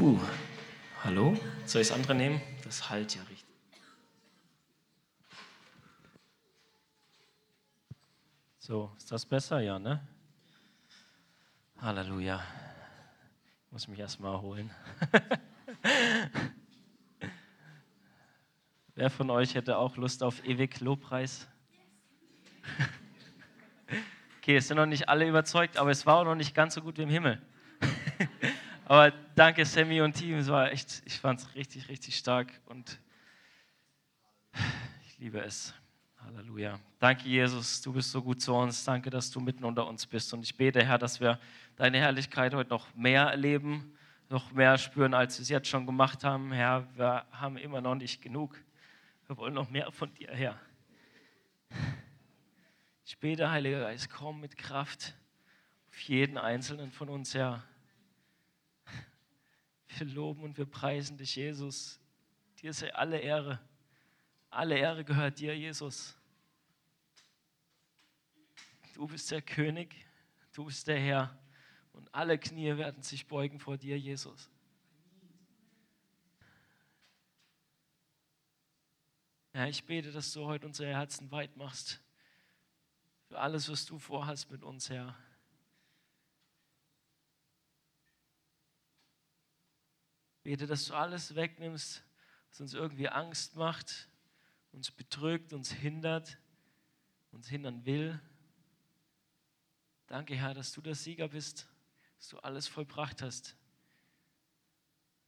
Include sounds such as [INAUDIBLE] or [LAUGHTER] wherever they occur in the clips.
Uh, hallo? Soll ich das andere nehmen? Das halt ja richtig. So, ist das besser? Ja, ne? Halleluja. Ich muss mich erstmal erholen. [LAUGHS] Wer von euch hätte auch Lust auf ewig Lobpreis? [LAUGHS] Okay, es sind noch nicht alle überzeugt, aber es war auch noch nicht ganz so gut wie im Himmel. [LAUGHS] Aber danke Sammy und Team, es war echt, ich fand es richtig, richtig stark und ich liebe es. Halleluja. Danke, Jesus, du bist so gut zu uns. Danke, dass du mitten unter uns bist. Und ich bete, Herr, dass wir deine Herrlichkeit heute noch mehr erleben, noch mehr spüren, als wir es jetzt schon gemacht haben. Herr, wir haben immer noch nicht genug. Wir wollen noch mehr von dir, Herr. Ich bete, Heiliger Geist, komm mit Kraft auf jeden einzelnen von uns, Herr. Wir loben und wir preisen dich, Jesus. Dir sei alle Ehre. Alle Ehre gehört dir, Jesus. Du bist der König, du bist der Herr und alle Knie werden sich beugen vor dir, Jesus. Ja, ich bete, dass du heute unsere Herzen weit machst für alles, was du vorhast mit uns, Herr. Bete, dass du alles wegnimmst, was uns irgendwie Angst macht, uns betrügt, uns hindert, uns hindern will. Danke, Herr, dass du der Sieger bist, dass du alles vollbracht hast.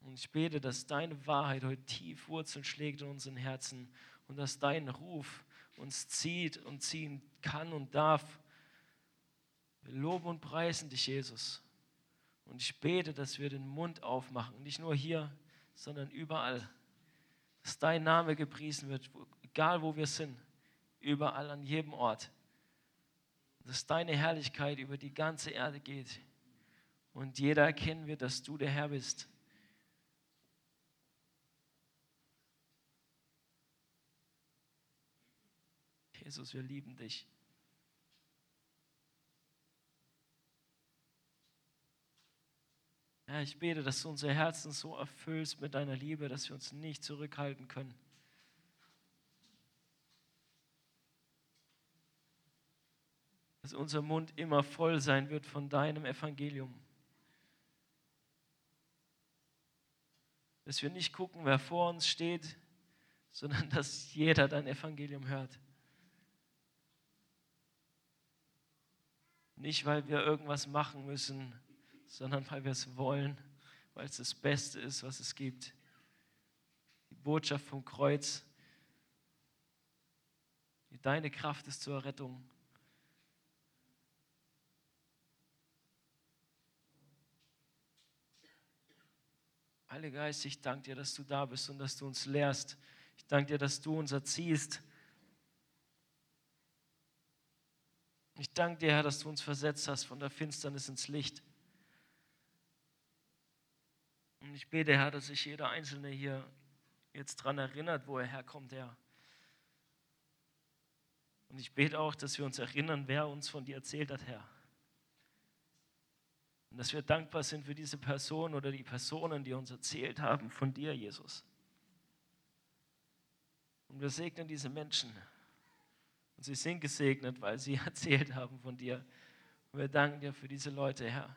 Und ich bete, dass deine Wahrheit heute tief Wurzeln schlägt in unseren Herzen und dass dein Ruf uns zieht und ziehen kann und darf. Wir loben und preisen dich, Jesus. Und ich bete, dass wir den Mund aufmachen, nicht nur hier, sondern überall. Dass dein Name gepriesen wird, egal wo wir sind, überall an jedem Ort. Dass deine Herrlichkeit über die ganze Erde geht und jeder erkennen wird, dass du der Herr bist. Jesus, wir lieben dich. Herr, ich bete, dass du unsere Herzen so erfüllst mit deiner Liebe, dass wir uns nicht zurückhalten können. Dass unser Mund immer voll sein wird von deinem Evangelium. Dass wir nicht gucken, wer vor uns steht, sondern dass jeder dein Evangelium hört. Nicht, weil wir irgendwas machen müssen, sondern weil wir es wollen, weil es das Beste ist, was es gibt. Die Botschaft vom Kreuz, deine Kraft ist zur Errettung. Heiliger Geist, ich danke dir, dass du da bist und dass du uns lehrst. Ich danke dir, dass du uns erziehst. Ich danke dir, Herr, dass du uns versetzt hast von der Finsternis ins Licht. Und ich bete, Herr, dass sich jeder Einzelne hier jetzt daran erinnert, wo er herkommt, Herr. Und ich bete auch, dass wir uns erinnern, wer uns von dir erzählt hat, Herr. Und dass wir dankbar sind für diese Person oder die Personen, die uns erzählt haben von dir, Jesus. Und wir segnen diese Menschen. Und sie sind gesegnet, weil sie [LAUGHS] erzählt haben von dir. Und wir danken dir für diese Leute, Herr.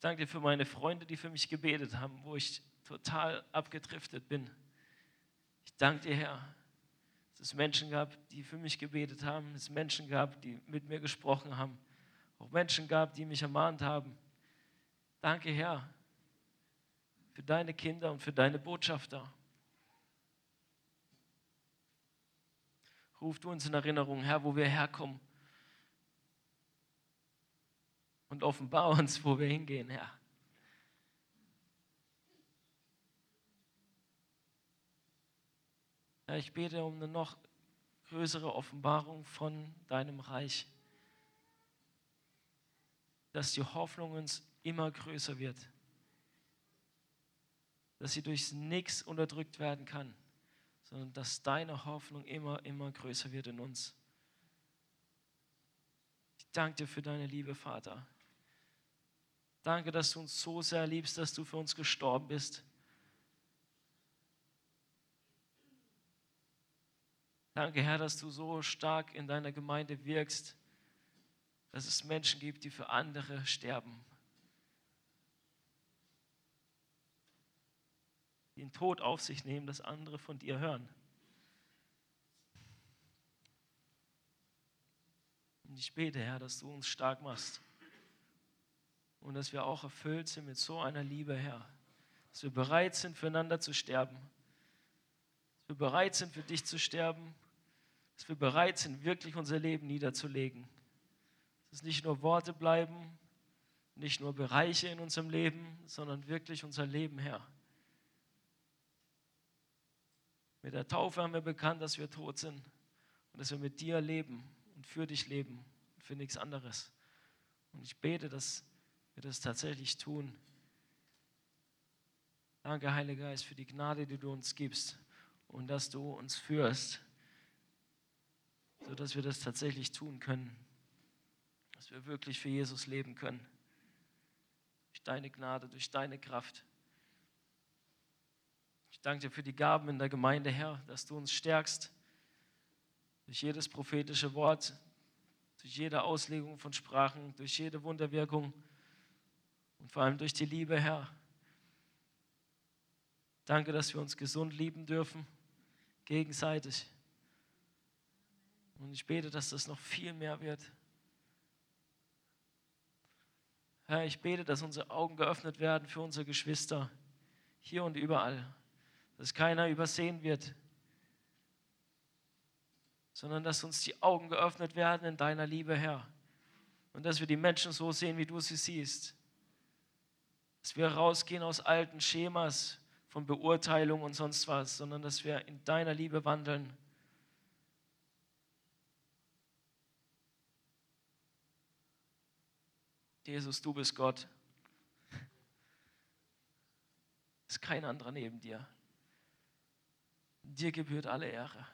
Ich danke dir für meine Freunde, die für mich gebetet haben, wo ich total abgedriftet bin. Ich danke dir, Herr, dass es Menschen gab, die für mich gebetet haben, dass es Menschen gab, die mit mir gesprochen haben, auch Menschen gab, die mich ermahnt haben. Danke, Herr, für deine Kinder und für deine Botschafter. Ruf du uns in Erinnerung, Herr, wo wir herkommen und offenbar [LAUGHS] uns, wo wir hingehen, Herr. Herr, ich bete um eine noch größere Offenbarung von deinem Reich, dass die Hoffnung uns immer größer wird, dass sie durchs Nichts unterdrückt werden kann, sondern dass deine Hoffnung immer, immer größer wird in uns. Ich danke dir für deine Liebe, Vater. Danke, dass du uns so sehr liebst, dass du für uns gestorben bist. Danke, Herr, dass du so stark in deiner Gemeinde wirkst, dass es Menschen gibt, die für andere sterben. Die den Tod auf sich nehmen, dass andere von dir hören. Und ich bete, Herr, dass du uns stark machst. Und dass wir auch erfüllt sind mit so einer Liebe, Herr. Dass wir bereit sind, füreinander zu sterben. Dass wir bereit sind, für dich zu sterben. Dass wir bereit sind, wirklich unser Leben niederzulegen. Dass es nicht nur Worte bleiben, nicht nur Bereiche in unserem Leben, sondern wirklich unser Leben, Herr. Mit der Taufe haben wir bekannt, dass wir tot sind und dass wir mit dir leben und für dich leben und für nichts anderes. Und ich bete, dass wir das tatsächlich tun. Danke, Heiliger Geist, für die Gnade, die du uns gibst und dass du uns führst, sodass wir das tatsächlich tun können, dass wir wirklich für Jesus leben können. Durch deine Gnade, durch deine Kraft. Ich danke dir für die Gaben in der Gemeinde, Herr, dass du uns stärkst durch jedes prophetische Wort, durch jede Auslegung von Sprachen, durch jede Wunderwirkung und vor allem durch die Liebe, Herr. Danke, dass wir uns gesund lieben dürfen, gegenseitig. Und ich bete, dass das noch viel mehr wird. Herr, ich bete, dass unsere Augen geöffnet werden für unsere Geschwister, hier und überall, dass keiner übersehen wird, sondern dass uns die Augen geöffnet werden in deiner Liebe, Herr. Und dass wir die Menschen so sehen, wie du sie siehst. Dass wir rausgehen aus alten Schemas von Beurteilung und sonst was, sondern dass wir in deiner Liebe wandeln. Jesus, du bist Gott. Es ist kein anderer neben dir. Dir gebührt alle Ehre.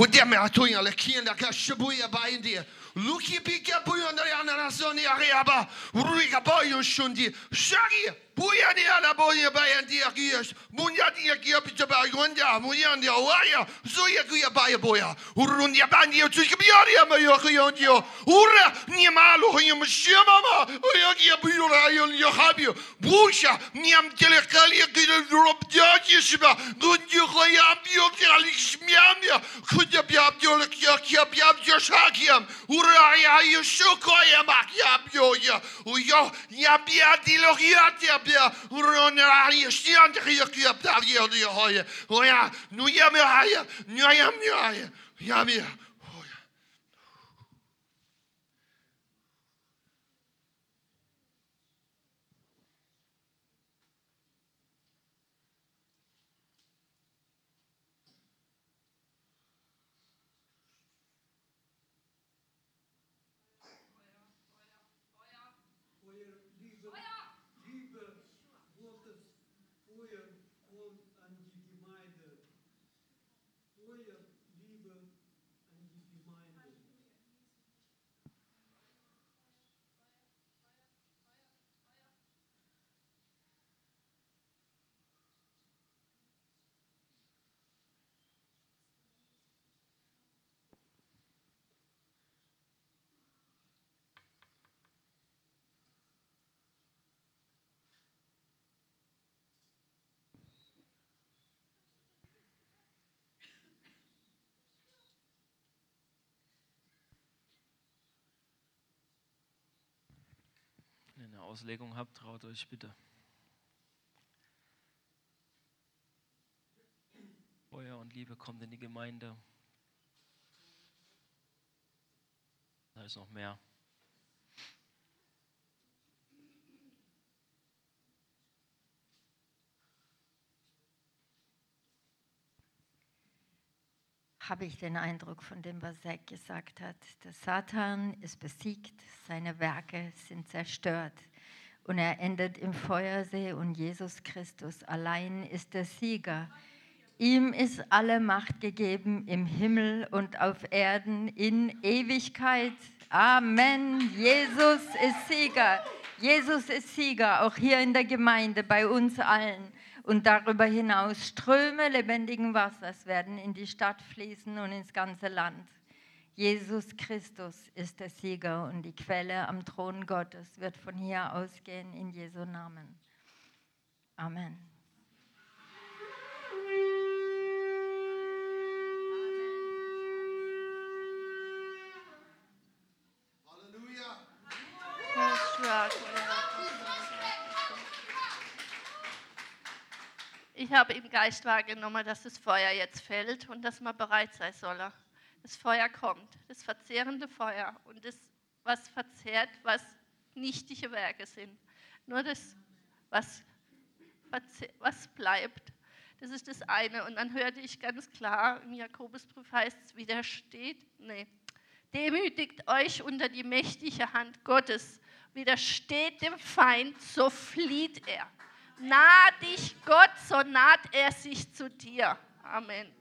Udeme atunya lekienda kashabuya baindia. Luki bika buyo ndari ananazoni ariaba. Uriga boyo shundi. Buya ni ala boya bayan dia gias. Munya dia kia pizza ba gonda. Munya dia waya. Zuya kia baya boya. Urun ya ban dia tsuki biaria ma yo kia. Ura ni malo kia mshia mama. Oya kia bura yo yo habio. Busha ni am telekali kia drop dia shiba. Gondio kia bio kia lishmiamia. Kudia bia bio kia kia bia bio shakiam. Ura ya yo shokoya mak ya bio ya. Uyo ya bia dilogia dia der runde stand der der ja nu ja mir ja ja mir Auslegung habt, traut euch bitte. Feuer und Liebe kommt in die Gemeinde. Da ist noch mehr. habe ich den Eindruck von dem, was Zack gesagt hat. Der Satan ist besiegt, seine Werke sind zerstört und er endet im Feuersee und Jesus Christus allein ist der Sieger. Ihm ist alle Macht gegeben im Himmel und auf Erden in Ewigkeit. Amen. Jesus ist Sieger. Jesus ist Sieger, auch hier in der Gemeinde, bei uns allen. Und darüber hinaus Ströme lebendigen Wassers werden in die Stadt fließen und ins ganze Land. Jesus Christus ist der Sieger und die Quelle am Thron Gottes wird von hier ausgehen in Jesu Namen. Amen. Ich habe im Geist wahrgenommen, dass das Feuer jetzt fällt und dass man bereit sein soll. Das Feuer kommt, das verzehrende Feuer und das, was verzehrt, was nichtige Werke sind. Nur das, was, was bleibt, das ist das eine. Und dann hörte ich ganz klar, im Jakobusbrief heißt es, widersteht, nee, demütigt euch unter die mächtige Hand Gottes, widersteht dem Feind, so flieht er. Nah dich Gott, so naht er sich zu dir. Amen.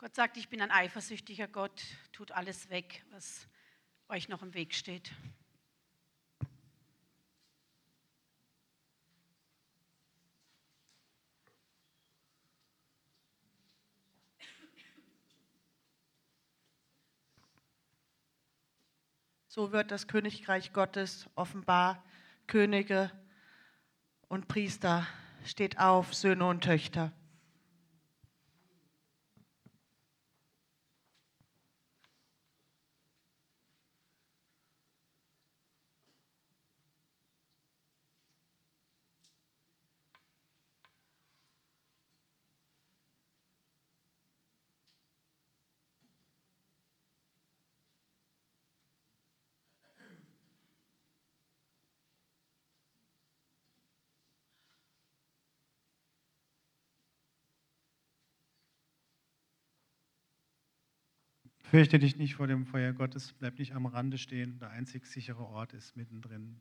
Gott sagt, ich bin ein eifersüchtiger Gott, tut alles weg, was euch noch im Weg steht. So wird das Königreich Gottes offenbar. Könige und Priester, steht auf, Söhne und Töchter. Fürchte dich nicht vor dem Feuer Gottes, bleib nicht am Rande stehen, der einzig sichere Ort ist mittendrin.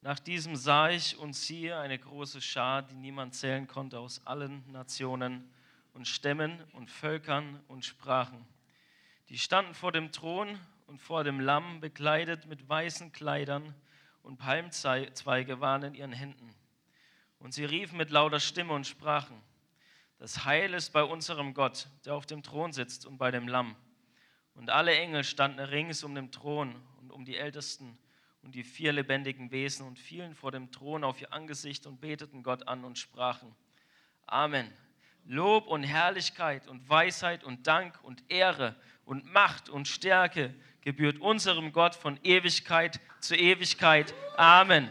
Nach diesem sah ich und siehe eine große Schar, die niemand zählen konnte, aus allen Nationen und Stämmen und Völkern und Sprachen. Die standen vor dem Thron und vor dem Lamm, bekleidet mit weißen Kleidern, und Palmzweige waren in ihren Händen. Und sie riefen mit lauter Stimme und sprachen, das Heil ist bei unserem Gott, der auf dem Thron sitzt und bei dem Lamm. Und alle Engel standen rings um den Thron und um die Ältesten und die vier lebendigen Wesen und fielen vor dem Thron auf ihr Angesicht und beteten Gott an und sprachen, Amen. Lob und Herrlichkeit und Weisheit und Dank und Ehre und Macht und Stärke gebührt unserem Gott von Ewigkeit zu Ewigkeit. Amen.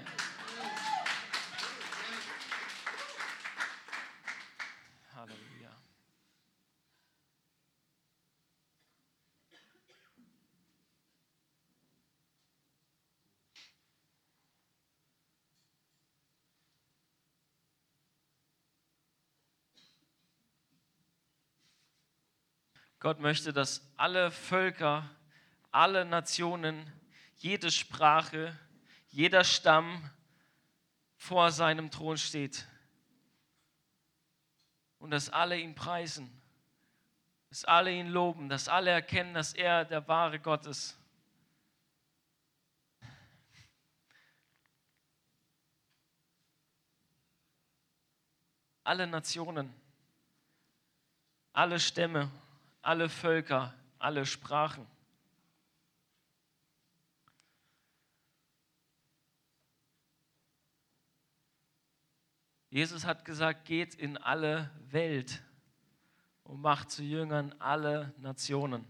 Halleluja. Gott möchte, dass alle Völker, alle Nationen, jede Sprache, jeder Stamm vor seinem Thron steht. Und dass alle ihn preisen, dass alle ihn loben, dass alle erkennen, dass er der wahre Gott ist. Alle Nationen, alle Stämme, alle Völker, alle Sprachen. Jesus hat gesagt, geht in alle Welt und macht zu Jüngern alle Nationen.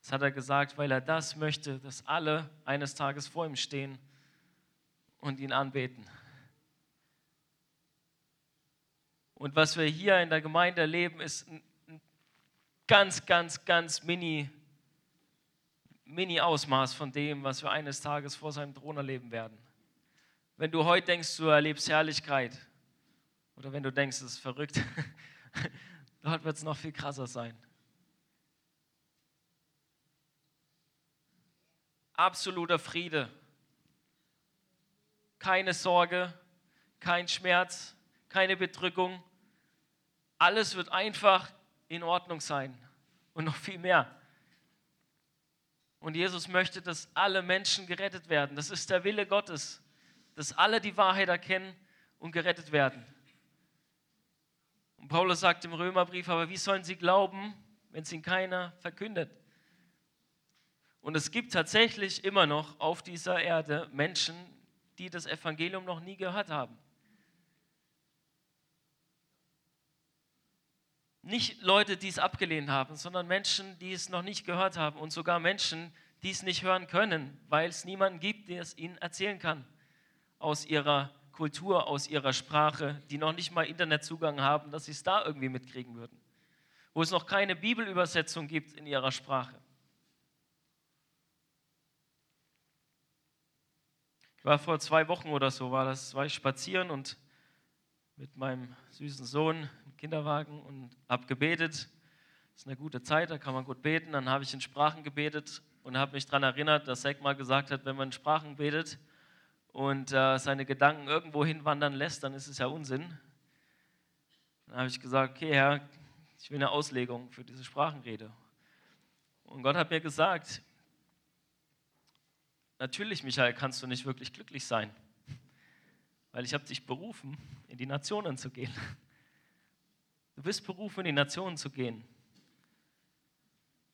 Das hat er gesagt, weil er das möchte, dass alle eines Tages vor ihm stehen und ihn anbeten. Und was wir hier in der Gemeinde erleben, ist ein ganz, ganz, ganz mini, mini Ausmaß von dem, was wir eines Tages vor seinem Thron erleben werden. Wenn du heute denkst, du erlebst Herrlichkeit, oder wenn du denkst, es ist verrückt, [LAUGHS] dort wird es noch viel krasser sein. Absoluter Friede. Keine Sorge, kein Schmerz, keine Bedrückung. Alles wird einfach in Ordnung sein und noch viel mehr. Und Jesus möchte, dass alle Menschen gerettet werden. Das ist der Wille Gottes dass alle die Wahrheit erkennen und gerettet werden. Und Paulus sagt im Römerbrief, aber wie sollen sie glauben, wenn es ihnen keiner verkündet? Und es gibt tatsächlich immer noch auf dieser Erde Menschen, die das Evangelium noch nie gehört haben. Nicht Leute, die es abgelehnt haben, sondern Menschen, die es noch nicht gehört haben und sogar Menschen, die es nicht hören können, weil es niemanden gibt, der es ihnen erzählen kann aus ihrer Kultur, aus ihrer Sprache, die noch nicht mal Internetzugang haben, dass sie es da irgendwie mitkriegen würden. Wo es noch keine Bibelübersetzung gibt in ihrer Sprache. Ich war vor zwei Wochen oder so, war das, war ich spazieren und mit meinem süßen Sohn im Kinderwagen und habe gebetet. Das ist eine gute Zeit, da kann man gut beten. Dann habe ich in Sprachen gebetet und habe mich daran erinnert, dass Zack mal gesagt hat, wenn man in Sprachen betet, und äh, seine Gedanken irgendwo hinwandern lässt, dann ist es ja Unsinn. Dann habe ich gesagt, okay Herr, ich will eine Auslegung für diese Sprachenrede. Und Gott hat mir gesagt, natürlich Michael, kannst du nicht wirklich glücklich sein, weil ich habe dich berufen, in die Nationen zu gehen. Du bist berufen, in die Nationen zu gehen.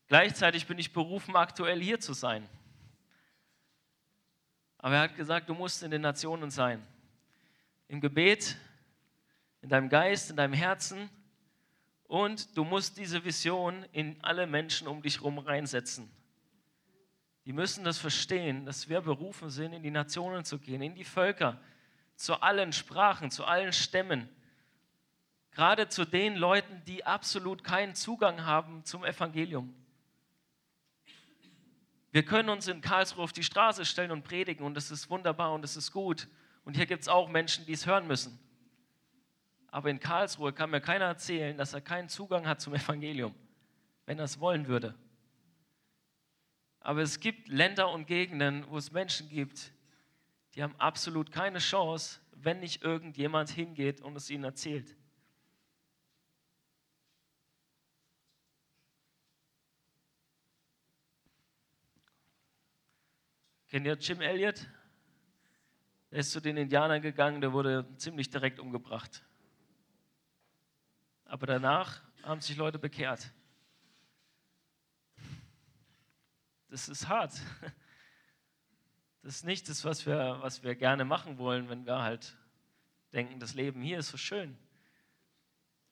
Gleichzeitig bin ich berufen, aktuell hier zu sein. Aber er hat gesagt, du musst in den Nationen sein. Im Gebet, in deinem Geist, in deinem Herzen. Und du musst diese Vision in alle Menschen um dich herum reinsetzen. Die müssen das verstehen, dass wir berufen sind, in die Nationen zu gehen, in die Völker, zu allen Sprachen, zu allen Stämmen. Gerade zu den Leuten, die absolut keinen Zugang haben zum Evangelium. Wir können uns in Karlsruhe auf die Straße stellen und predigen und das ist wunderbar und das ist gut. Und hier gibt es auch Menschen, die es hören müssen. Aber in Karlsruhe kann mir keiner erzählen, dass er keinen Zugang hat zum Evangelium, wenn er es wollen würde. Aber es gibt Länder und Gegenden, wo es Menschen gibt, die haben absolut keine Chance, wenn nicht irgendjemand hingeht und es ihnen erzählt. Kennt ihr Jim Elliot? Der ist zu den Indianern gegangen, der wurde ziemlich direkt umgebracht. Aber danach haben sich Leute bekehrt. Das ist hart. Das ist nicht das, was wir, was wir gerne machen wollen, wenn wir halt denken, das Leben hier ist so schön.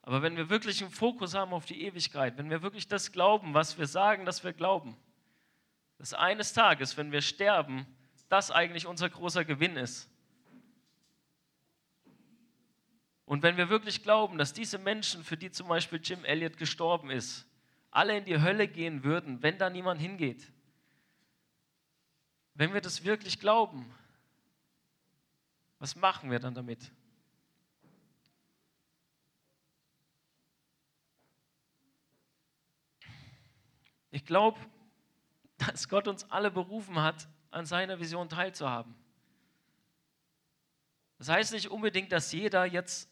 Aber wenn wir wirklich einen Fokus haben auf die Ewigkeit, wenn wir wirklich das glauben, was wir sagen, dass wir glauben, dass eines Tages, wenn wir sterben, das eigentlich unser großer Gewinn ist. Und wenn wir wirklich glauben, dass diese Menschen, für die zum Beispiel Jim Elliot gestorben ist, alle in die Hölle gehen würden, wenn da niemand hingeht, wenn wir das wirklich glauben, was machen wir dann damit? Ich glaube, dass Gott uns alle berufen hat, an seiner Vision teilzuhaben. Das heißt nicht unbedingt, dass jeder jetzt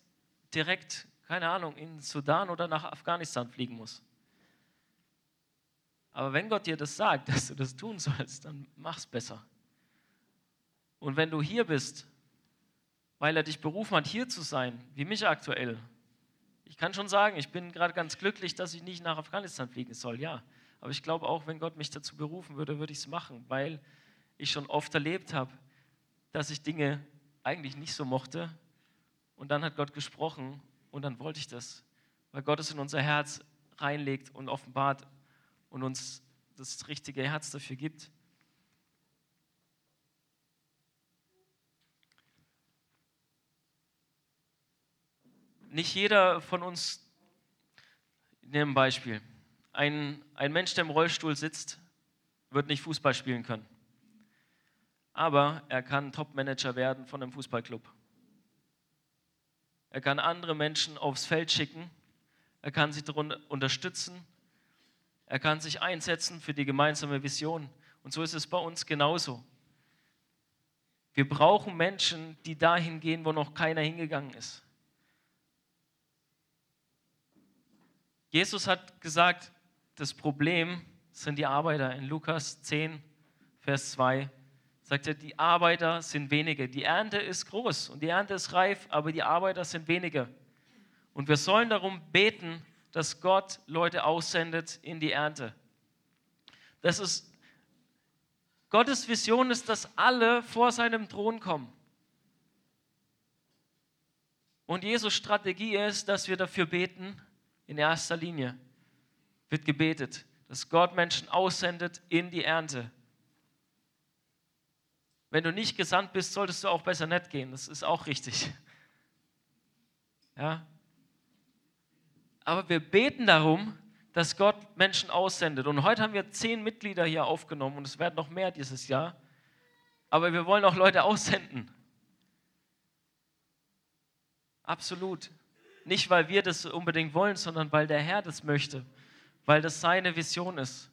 direkt, keine Ahnung, in Sudan oder nach Afghanistan fliegen muss. Aber wenn Gott dir das sagt, [LAUGHS] dass du das tun sollst, dann mach's besser. Und wenn du hier bist, weil er dich berufen hat, hier zu sein, wie mich aktuell, ich kann schon sagen, ich bin gerade ganz glücklich, dass ich nicht nach Afghanistan fliegen soll, ja. Aber ich glaube auch, wenn Gott mich dazu berufen würde, würde ich es machen, weil ich schon oft erlebt habe, dass ich Dinge eigentlich nicht so mochte. Und dann hat Gott gesprochen und dann wollte ich das, weil Gott es in unser Herz reinlegt und offenbart und uns das richtige Herz dafür gibt. Nicht jeder von uns, ich nehme ein Beispiel, ein, ein Mensch, der im Rollstuhl sitzt, wird nicht Fußball spielen können. Aber er kann Topmanager werden von einem Fußballclub. Er kann andere Menschen aufs Feld schicken. Er kann sie darunter unterstützen. Er kann sich einsetzen für die gemeinsame Vision. Und so ist es bei uns genauso. Wir brauchen Menschen, die dahin gehen, wo noch keiner hingegangen ist. Jesus hat gesagt, das Problem sind die Arbeiter. In Lukas 10, Vers 2 sagt er, die Arbeiter sind wenige. Die Ernte ist groß und die Ernte ist reif, aber die Arbeiter sind wenige. Und wir sollen darum beten, dass Gott Leute aussendet in die Ernte. Das ist Gottes Vision ist, dass alle vor seinem Thron kommen. Und Jesus Strategie ist, dass wir dafür beten, in erster Linie wird gebetet, dass Gott Menschen aussendet in die Ernte. Wenn du nicht gesandt bist, solltest du auch besser nicht gehen. Das ist auch richtig. Ja, aber wir beten darum, dass Gott Menschen aussendet. Und heute haben wir zehn Mitglieder hier aufgenommen und es werden noch mehr dieses Jahr. Aber wir wollen auch Leute aussenden. Absolut. Nicht, weil wir das unbedingt wollen, sondern weil der Herr das möchte, weil das seine Vision ist.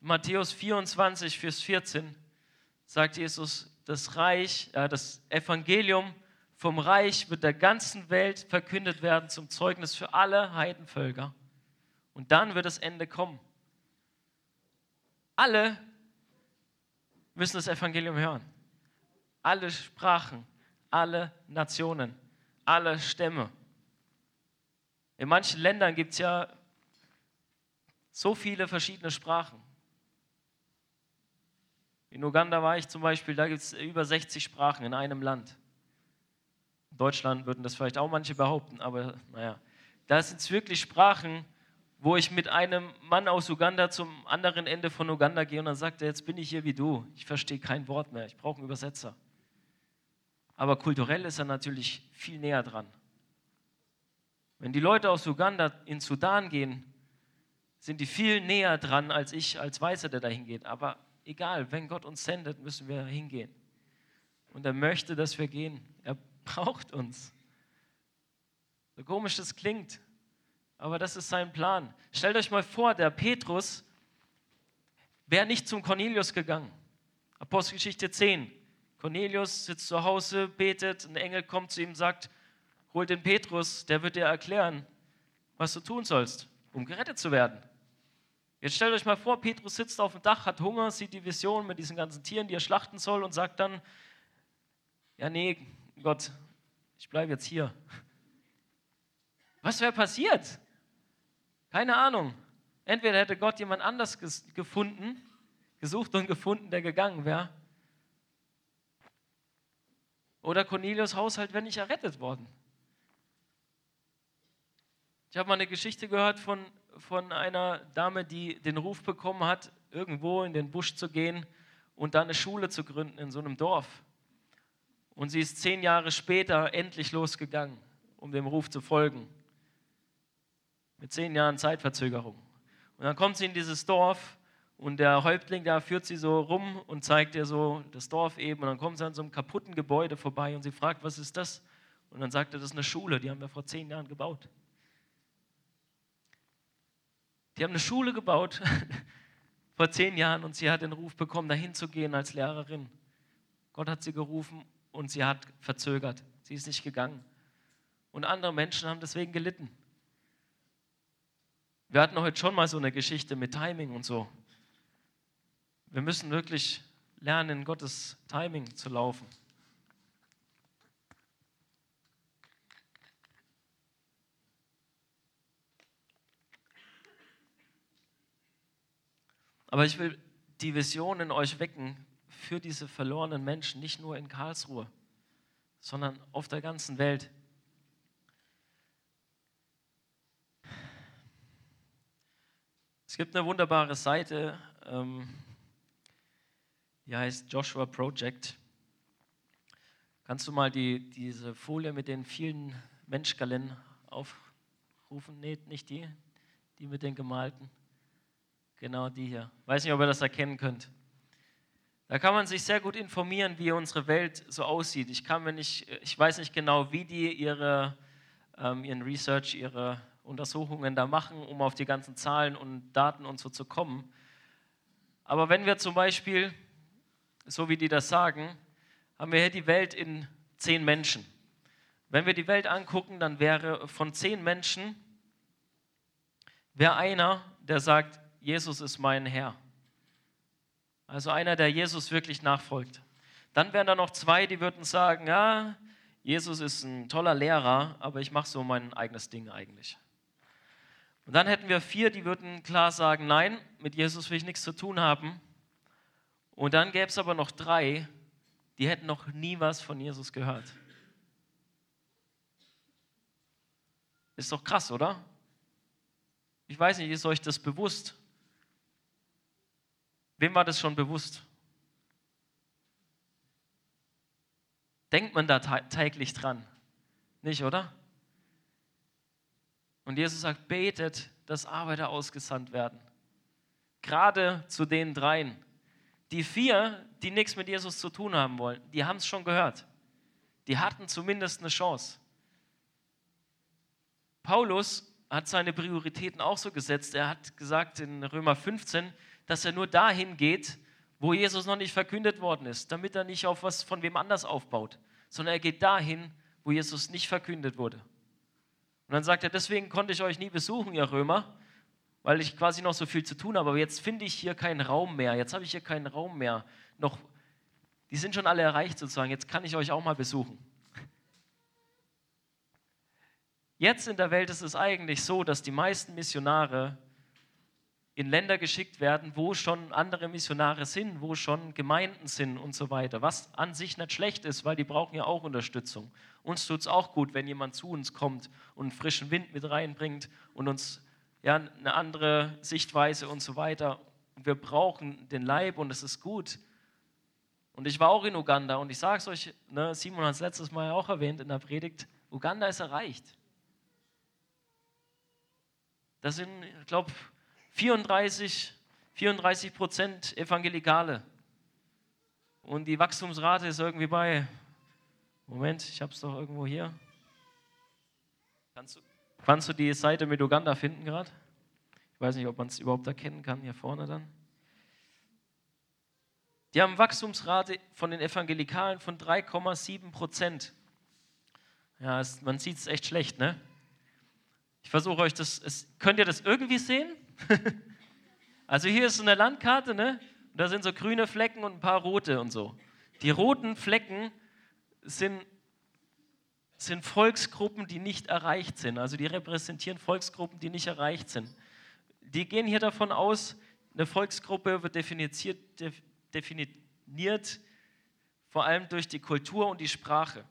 Matthäus 24, Vers 14 sagt Jesus, das Reich, äh, das Evangelium vom Reich wird der ganzen Welt verkündet werden zum Zeugnis für alle Heidenvölker. Und dann wird das Ende kommen. Alle müssen das Evangelium hören. Alle Sprachen, alle Nationen, alle Stämme. In manchen Ländern gibt es ja so viele verschiedene Sprachen. In Uganda war ich zum Beispiel, da gibt es über 60 Sprachen in einem Land. Deutschland würden das vielleicht auch manche behaupten, aber naja. Da sind es wirklich Sprachen, wo ich mit einem Mann aus Uganda zum anderen Ende von Uganda gehe und dann sagt er, jetzt bin ich hier wie du, ich verstehe kein Wort mehr, ich brauche einen Übersetzer. Aber kulturell ist er natürlich viel näher dran. Wenn die Leute aus Uganda in Sudan gehen, sind die viel näher dran als ich als Weißer, der dahin geht. Aber egal, wenn Gott uns sendet, müssen wir hingehen. Und er möchte, dass wir gehen. Er [LAUGHS] braucht uns. So komisch das klingt, aber das ist sein Plan. Stellt euch mal vor, der Petrus wäre nicht zum Cornelius gegangen. Apostelgeschichte 10. Cornelius sitzt zu Hause, betet, ein Engel kommt zu ihm und sagt, hol den Petrus, der wird dir erklären, was du tun sollst, um gerettet zu werden. Jetzt stellt euch mal vor, Petrus sitzt auf dem Dach, hat Hunger, sieht die Vision mit diesen ganzen Tieren, die er schlachten soll und sagt dann, ja nee, Gott, ich bleibe jetzt hier. Was wäre passiert? Keine Ahnung. Entweder hätte Gott jemand anders gefunden, gesucht und gefunden, der gegangen wäre. Oder Cornelius Haushalt wäre nicht errettet worden. Ich habe mal eine Geschichte gehört von, von einer Dame, die den Ruf bekommen hat, irgendwo in den Busch zu gehen und da eine Schule zu gründen in so einem Dorf. Und sie ist zehn Jahre später endlich losgegangen, um dem Ruf zu folgen. Mit zehn Jahren Zeitverzögerung. Und dann kommt sie in dieses Dorf und der Häuptling da führt sie so rum und zeigt ihr so das Dorf eben. Und dann kommt sie an so einem kaputten Gebäude vorbei und sie fragt, was ist das? Und dann sagt er, das ist eine Schule, die haben wir vor zehn Jahren gebaut. Die haben eine Schule gebaut [LAUGHS] vor zehn Jahren und sie hat den Ruf bekommen, dahin zu gehen als Lehrerin. Gott hat sie gerufen und sie hat verzögert. Sie ist nicht gegangen. Und andere Menschen haben deswegen gelitten. Wir hatten heute schon mal so eine Geschichte mit Timing und so. Wir müssen wirklich lernen, in Gottes Timing zu laufen. Aber ich will die Vision in euch wecken für diese verlorenen Menschen, nicht nur in Karlsruhe, sondern auf der ganzen Welt. Es gibt eine wunderbare Seite, ähm, die heißt Joshua Project. Kannst du mal die, diese Folie mit den vielen Menschgallen aufrufen? Nee, nicht die, die mit den gemalten. Genau die hier. Weiß nicht, ob ihr das erkennen könnt. Da kann man sich sehr gut informieren, wie unsere Welt so aussieht. Ich, kann mir nicht, ich weiß nicht genau, wie die ihre, ähm, ihren Research, ihre Untersuchungen da machen, um auf die ganzen Zahlen und Daten und so zu kommen. Aber wenn wir zum Beispiel, so wie die das sagen, haben wir hier die Welt in zehn Menschen. Wenn wir die Welt angucken, dann wäre von zehn Menschen, wäre einer, der sagt, Jesus ist mein Herr. Also einer, der Jesus wirklich nachfolgt. Dann wären da noch zwei, die würden sagen, ja, Jesus ist ein toller Lehrer, aber ich mache so mein eigenes Ding eigentlich. Und dann hätten wir vier, die würden klar sagen, nein, mit Jesus will ich nichts zu tun haben. Und dann gäbe es aber noch drei, die hätten noch nie was von Jesus gehört. Ist doch krass, oder? Ich weiß nicht, ist euch das bewusst? Wem war das schon bewusst? Denkt man da täglich dran? Nicht, oder? Und Jesus sagt, betet, dass Arbeiter ausgesandt werden. Gerade zu den dreien. Die vier, die nichts mit Jesus zu tun haben wollen, die haben es schon gehört. Die hatten zumindest eine Chance. Paulus hat seine Prioritäten auch so gesetzt. Er hat gesagt in Römer 15, dass er nur dahin geht, wo Jesus noch nicht verkündet worden ist, damit er nicht auf was von wem anders aufbaut, sondern er geht dahin, wo Jesus nicht verkündet wurde. Und dann sagt er, deswegen konnte ich euch nie besuchen, ihr Römer, weil ich quasi noch so viel zu tun habe, aber jetzt finde ich hier keinen Raum mehr, jetzt habe ich hier keinen Raum mehr. Noch, die sind schon alle erreicht sozusagen, jetzt kann ich euch auch mal besuchen. Jetzt in der Welt ist es eigentlich so, dass die meisten Missionare in Länder geschickt werden, wo schon andere Missionare sind, wo schon Gemeinden sind und so weiter. Was an sich nicht schlecht ist, weil die brauchen ja auch Unterstützung. Uns tut es auch gut, wenn jemand zu uns kommt und frischen Wind mit reinbringt und uns ja, eine andere Sichtweise und so weiter. Wir brauchen den Leib und es ist gut. Und ich war auch in Uganda und ich sage es euch, ne, Simon hat es letztes Mal auch erwähnt in der Predigt, Uganda ist erreicht. Das sind, ich glaube, 34, 34 Prozent Evangelikale. Und die Wachstumsrate ist irgendwie bei, Moment, ich habe es doch irgendwo hier. Kannst du, kannst du die Seite mit Uganda finden gerade? Ich weiß nicht, ob man es überhaupt erkennen kann, hier vorne dann. Die haben Wachstumsrate von den Evangelikalen von 3,7 Prozent. Ja, es, man sieht es echt schlecht, ne? Ich versuche euch das, es, könnt ihr das irgendwie sehen? [LAUGHS] also hier ist so eine Landkarte, ne? Und da sind so grüne Flecken und ein paar rote und so. Die roten Flecken sind, sind Volksgruppen, die nicht erreicht sind. Also die repräsentieren Volksgruppen, die nicht erreicht sind. Die gehen hier davon aus, eine Volksgruppe wird definiert, definiert vor allem durch die Kultur und die Sprache.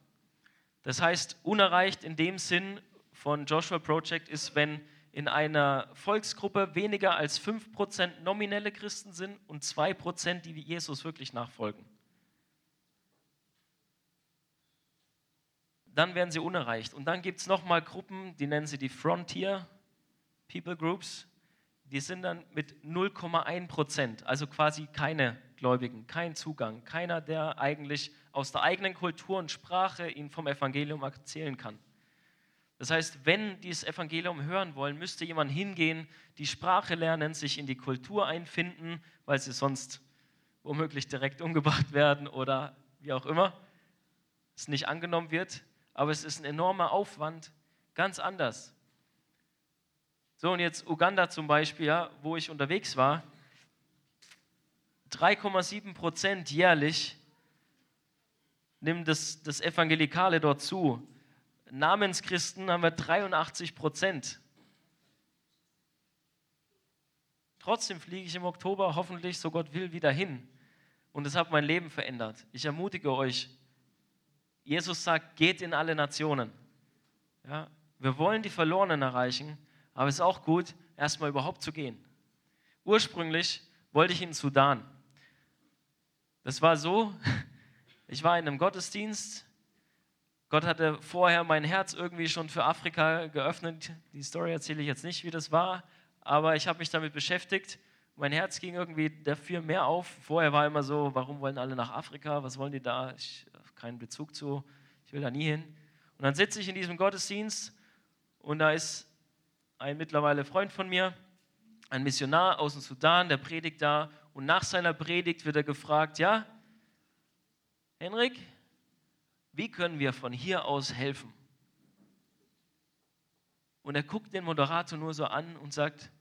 Das heißt, unerreicht in dem Sinn von Joshua Project ist, wenn in einer Volksgruppe weniger als 5% nominelle Christen sind und 2%, die Jesus wirklich nachfolgen. Dann werden sie unerreicht. Und dann gibt es nochmal Gruppen, die nennen sie die Frontier People Groups. Die sind dann mit 0,1%, also quasi keine Gläubigen, kein Zugang, keiner, der eigentlich aus der eigenen Kultur und Sprache ihnen vom Evangelium erzählen kann. Das heißt, wenn die das Evangelium hören wollen, müsste jemand hingehen, die Sprache lernen, sich in die Kultur einfinden, weil sie sonst womöglich direkt umgebracht werden oder wie auch immer es nicht angenommen wird. Aber es ist ein enormer Aufwand, ganz anders. So, und jetzt Uganda zum Beispiel, ja, wo ich unterwegs war, 3,7 Prozent jährlich nimmt das, das Evangelikale dort zu. Namenschristen haben wir 83 Prozent. Trotzdem fliege ich im Oktober hoffentlich, so Gott will, wieder hin. Und es hat mein Leben verändert. Ich ermutige euch. Jesus sagt, geht in alle Nationen. Ja, wir wollen die Verlorenen erreichen, aber es ist auch gut, erstmal überhaupt zu gehen. Ursprünglich wollte ich in Sudan. Das war so, [LAUGHS] ich war in einem Gottesdienst. Gott hatte vorher mein Herz irgendwie schon für Afrika geöffnet. Die Story erzähle ich jetzt nicht, wie das war, aber ich habe mich damit beschäftigt. Mein Herz ging irgendwie dafür mehr auf. Vorher war immer so, warum wollen alle nach Afrika? Was wollen die da? Ich habe keinen Bezug zu. Ich will da nie hin. Und dann sitze ich in diesem Gottesdienst und da ist ein mittlerweile Freund von mir, ein Missionar aus dem Sudan, der predigt da und nach seiner Predigt wird er gefragt, ja, Henrik, wie können wir von hier aus helfen? Und er guckt den Moderator nur so an und sagt,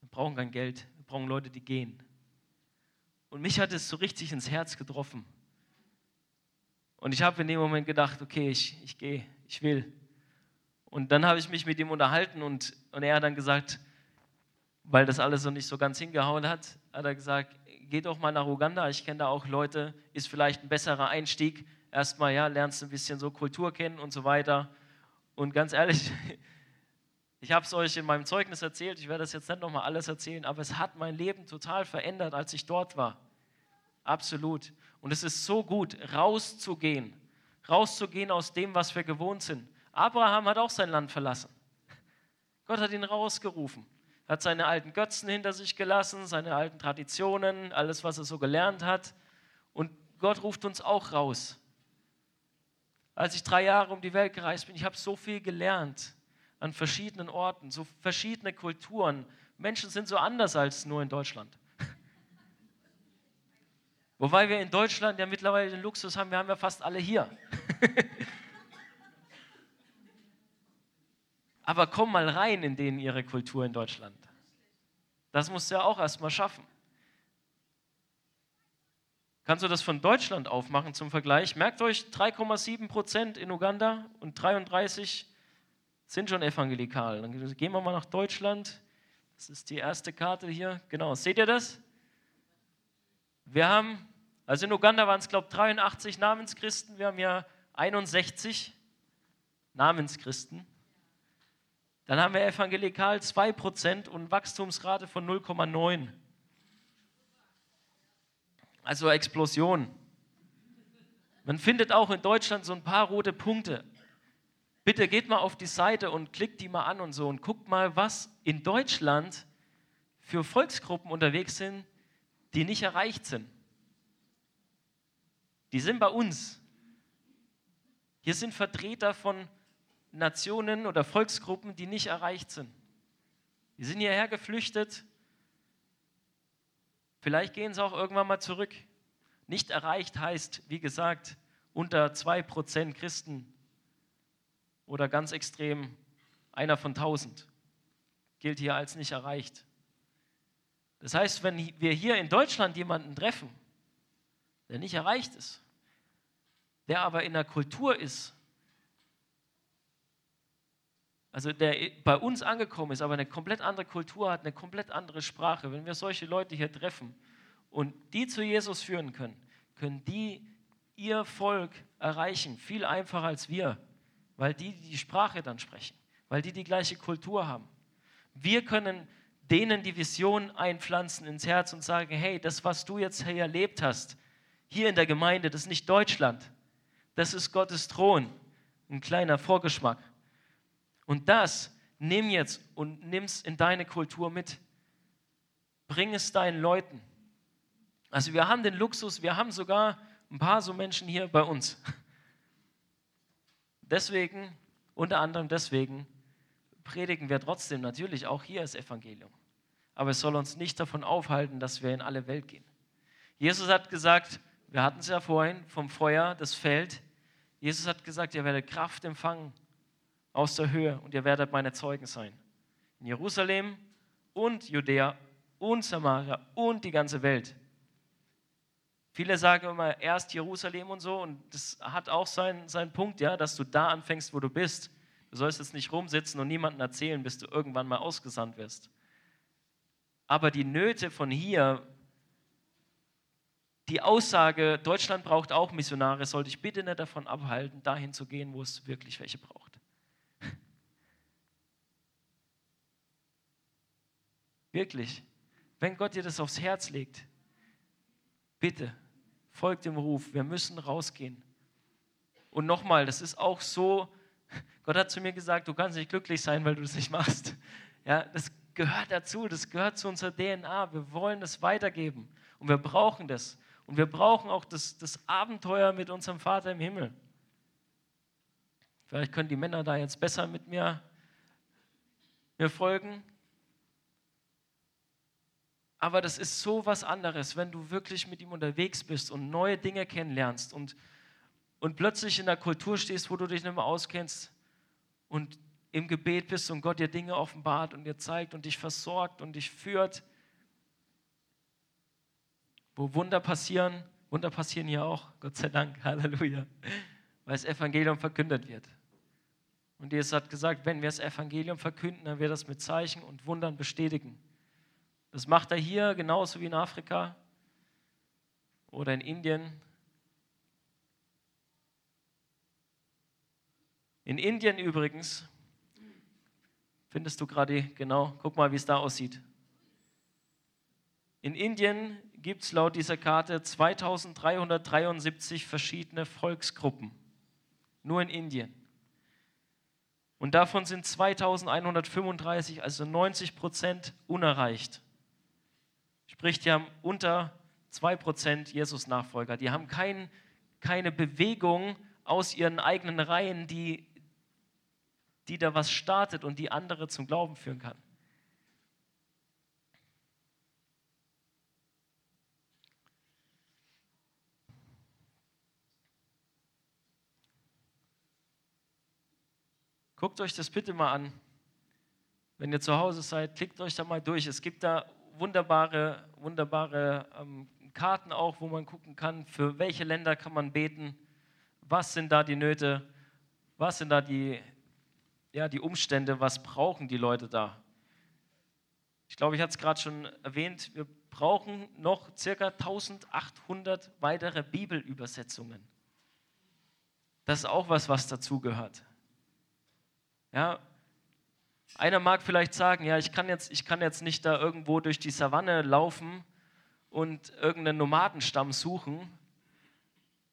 wir brauchen kein Geld, wir brauchen Leute, die gehen. Und mich hat es so richtig ins Herz getroffen. Und ich habe in dem Moment gedacht, okay, ich, ich gehe, ich will. Und dann habe ich mich mit ihm unterhalten und, und er hat dann gesagt, weil das alles so nicht so ganz hingehauen hat, hat er gesagt, geh doch mal nach Uganda, ich kenne da auch Leute, ist vielleicht ein besserer Einstieg. Erstmal, ja, lernst ein bisschen so Kultur kennen und so weiter. Und ganz ehrlich, [LAUGHS] ich habe es euch in meinem Zeugnis erzählt, ich werde das jetzt nicht nochmal alles erzählen, aber es hat mein Leben total verändert, als ich dort war. Absolut. Und es ist so gut, rauszugehen, rauszugehen aus dem, was wir gewohnt sind. Abraham hat auch sein Land verlassen. Gott hat ihn rausgerufen hat seine alten Götzen hinter sich gelassen, seine alten Traditionen, alles, was er so gelernt hat. Und Gott ruft uns auch raus. Als ich drei Jahre um die Welt gereist bin, ich habe so viel gelernt an verschiedenen Orten, so verschiedene Kulturen. Menschen sind so anders als nur in Deutschland. [LAUGHS] Wobei wir in Deutschland ja mittlerweile den Luxus haben, wir haben ja fast alle hier. [LAUGHS] Aber komm mal rein in denen ihre Kultur in Deutschland. Das musst du ja auch erstmal schaffen. Kannst du das von Deutschland aufmachen zum Vergleich? Merkt euch, 3,7 Prozent in Uganda und 33 sind schon evangelikal. Dann gehen wir mal nach Deutschland. Das ist die erste Karte hier. Genau, seht ihr das? Wir haben, also in Uganda waren es, glaube ich, 83 Namenschristen. Wir haben ja 61 Namenschristen. Dann haben wir evangelikal 2% und Wachstumsrate von 0,9. Also Explosion. Man findet auch in Deutschland so ein paar rote Punkte. Bitte geht mal auf die Seite und klickt die mal an und so und guckt mal, was in Deutschland für Volksgruppen unterwegs sind, die nicht erreicht sind. Die sind bei uns. Hier sind Vertreter von Nationen oder Volksgruppen, die nicht erreicht sind. Die sind hierher geflüchtet Vielleicht gehen sie auch irgendwann mal zurück. Nicht erreicht heißt, wie gesagt, unter 2% Christen oder ganz extrem einer von 1000 gilt hier als nicht erreicht. Das heißt, wenn wir hier in Deutschland jemanden treffen, der nicht erreicht ist, der aber in der Kultur ist, also der bei uns angekommen ist, aber eine komplett andere Kultur hat, eine komplett andere Sprache, wenn wir solche Leute hier treffen und die zu Jesus führen können, können die ihr Volk erreichen, viel einfacher als wir, weil die die Sprache dann sprechen, weil die die gleiche Kultur haben. Wir können denen die Vision einpflanzen ins Herz und sagen, hey, das, was du jetzt hier erlebt hast, hier in der Gemeinde, das ist nicht Deutschland, das ist Gottes Thron. Ein kleiner Vorgeschmack. Und das nimm jetzt und nimm es in deine Kultur mit. Bring es deinen Leuten. Also wir haben den Luxus, wir haben sogar ein paar so Menschen hier bei uns. Deswegen, unter anderem deswegen, predigen wir trotzdem natürlich auch hier das Evangelium. Aber es soll uns nicht davon aufhalten, dass wir in alle Welt gehen. Jesus hat gesagt, wir hatten es ja vorhin vom Feuer, das Feld. Jesus hat gesagt, ihr werdet Kraft empfangen aus der Höhe und ihr werdet meine Zeugen sein. In Jerusalem und Judäa und Samaria und die ganze Welt. Viele sagen immer erst Jerusalem und so und das hat auch seinen, seinen Punkt, ja, dass du da anfängst, wo du bist. Du sollst jetzt nicht rumsitzen und niemandem erzählen, bis du irgendwann mal ausgesandt wirst. Aber die Nöte von hier, die Aussage, Deutschland braucht auch Missionare, sollte ich bitte nicht davon abhalten, dahin zu gehen, wo es wirklich welche braucht. Wirklich. Wenn Gott dir das aufs Herz legt, bitte, folgt dem Ruf. Wir müssen rausgehen. Und nochmal, das ist auch so Gott hat zu mir gesagt, du kannst nicht glücklich sein, weil du das nicht machst. Ja, das gehört dazu, das gehört zu unserer DNA. Wir wollen das weitergeben und wir brauchen das. Und wir brauchen auch das, das Abenteuer mit unserem Vater im Himmel. Vielleicht können die Männer da jetzt besser mit mir, mir folgen. Aber das ist so was anderes, wenn du wirklich mit ihm unterwegs bist und neue Dinge kennenlernst und, und plötzlich in der Kultur stehst, wo du dich nicht mehr auskennst und im Gebet bist und Gott dir Dinge offenbart und dir zeigt und dich versorgt und dich führt, wo Wunder passieren, Wunder passieren hier auch, Gott sei Dank, [LAUGHS] Halleluja, weil das Evangelium verkündet wird. Und Jesus hat gesagt, wenn wir das Evangelium verkünden, dann wird das mit Zeichen und Wundern bestätigen. Das macht er hier genauso wie in Afrika oder in Indien In Indien übrigens, findest du gerade genau, guck mal, wie es da aussieht. In Indien gibt es laut dieser Karte 2373 verschiedene Volksgruppen. Nur in Indien. Und davon sind 2135, also 90 Prozent, unerreicht. Sprich, die haben unter 2 Prozent Jesus-Nachfolger. Die haben kein, keine Bewegung aus ihren eigenen Reihen, die die da was startet und die andere zum Glauben führen kann. Guckt euch das bitte mal an. Wenn ihr zu Hause seid, klickt euch da mal durch. Es gibt da wunderbare, wunderbare ähm, Karten auch, wo man gucken kann, für welche Länder kann man beten, was sind da die Nöte, was sind da die, ja, die Umstände, was brauchen die Leute da? Ich glaube, ich hatte es gerade schon erwähnt, wir brauchen noch circa 1800 weitere Bibelübersetzungen. Das ist auch was, was dazugehört. Ja, einer mag vielleicht sagen, ja, ich kann, jetzt, ich kann jetzt nicht da irgendwo durch die Savanne laufen und irgendeinen Nomadenstamm suchen,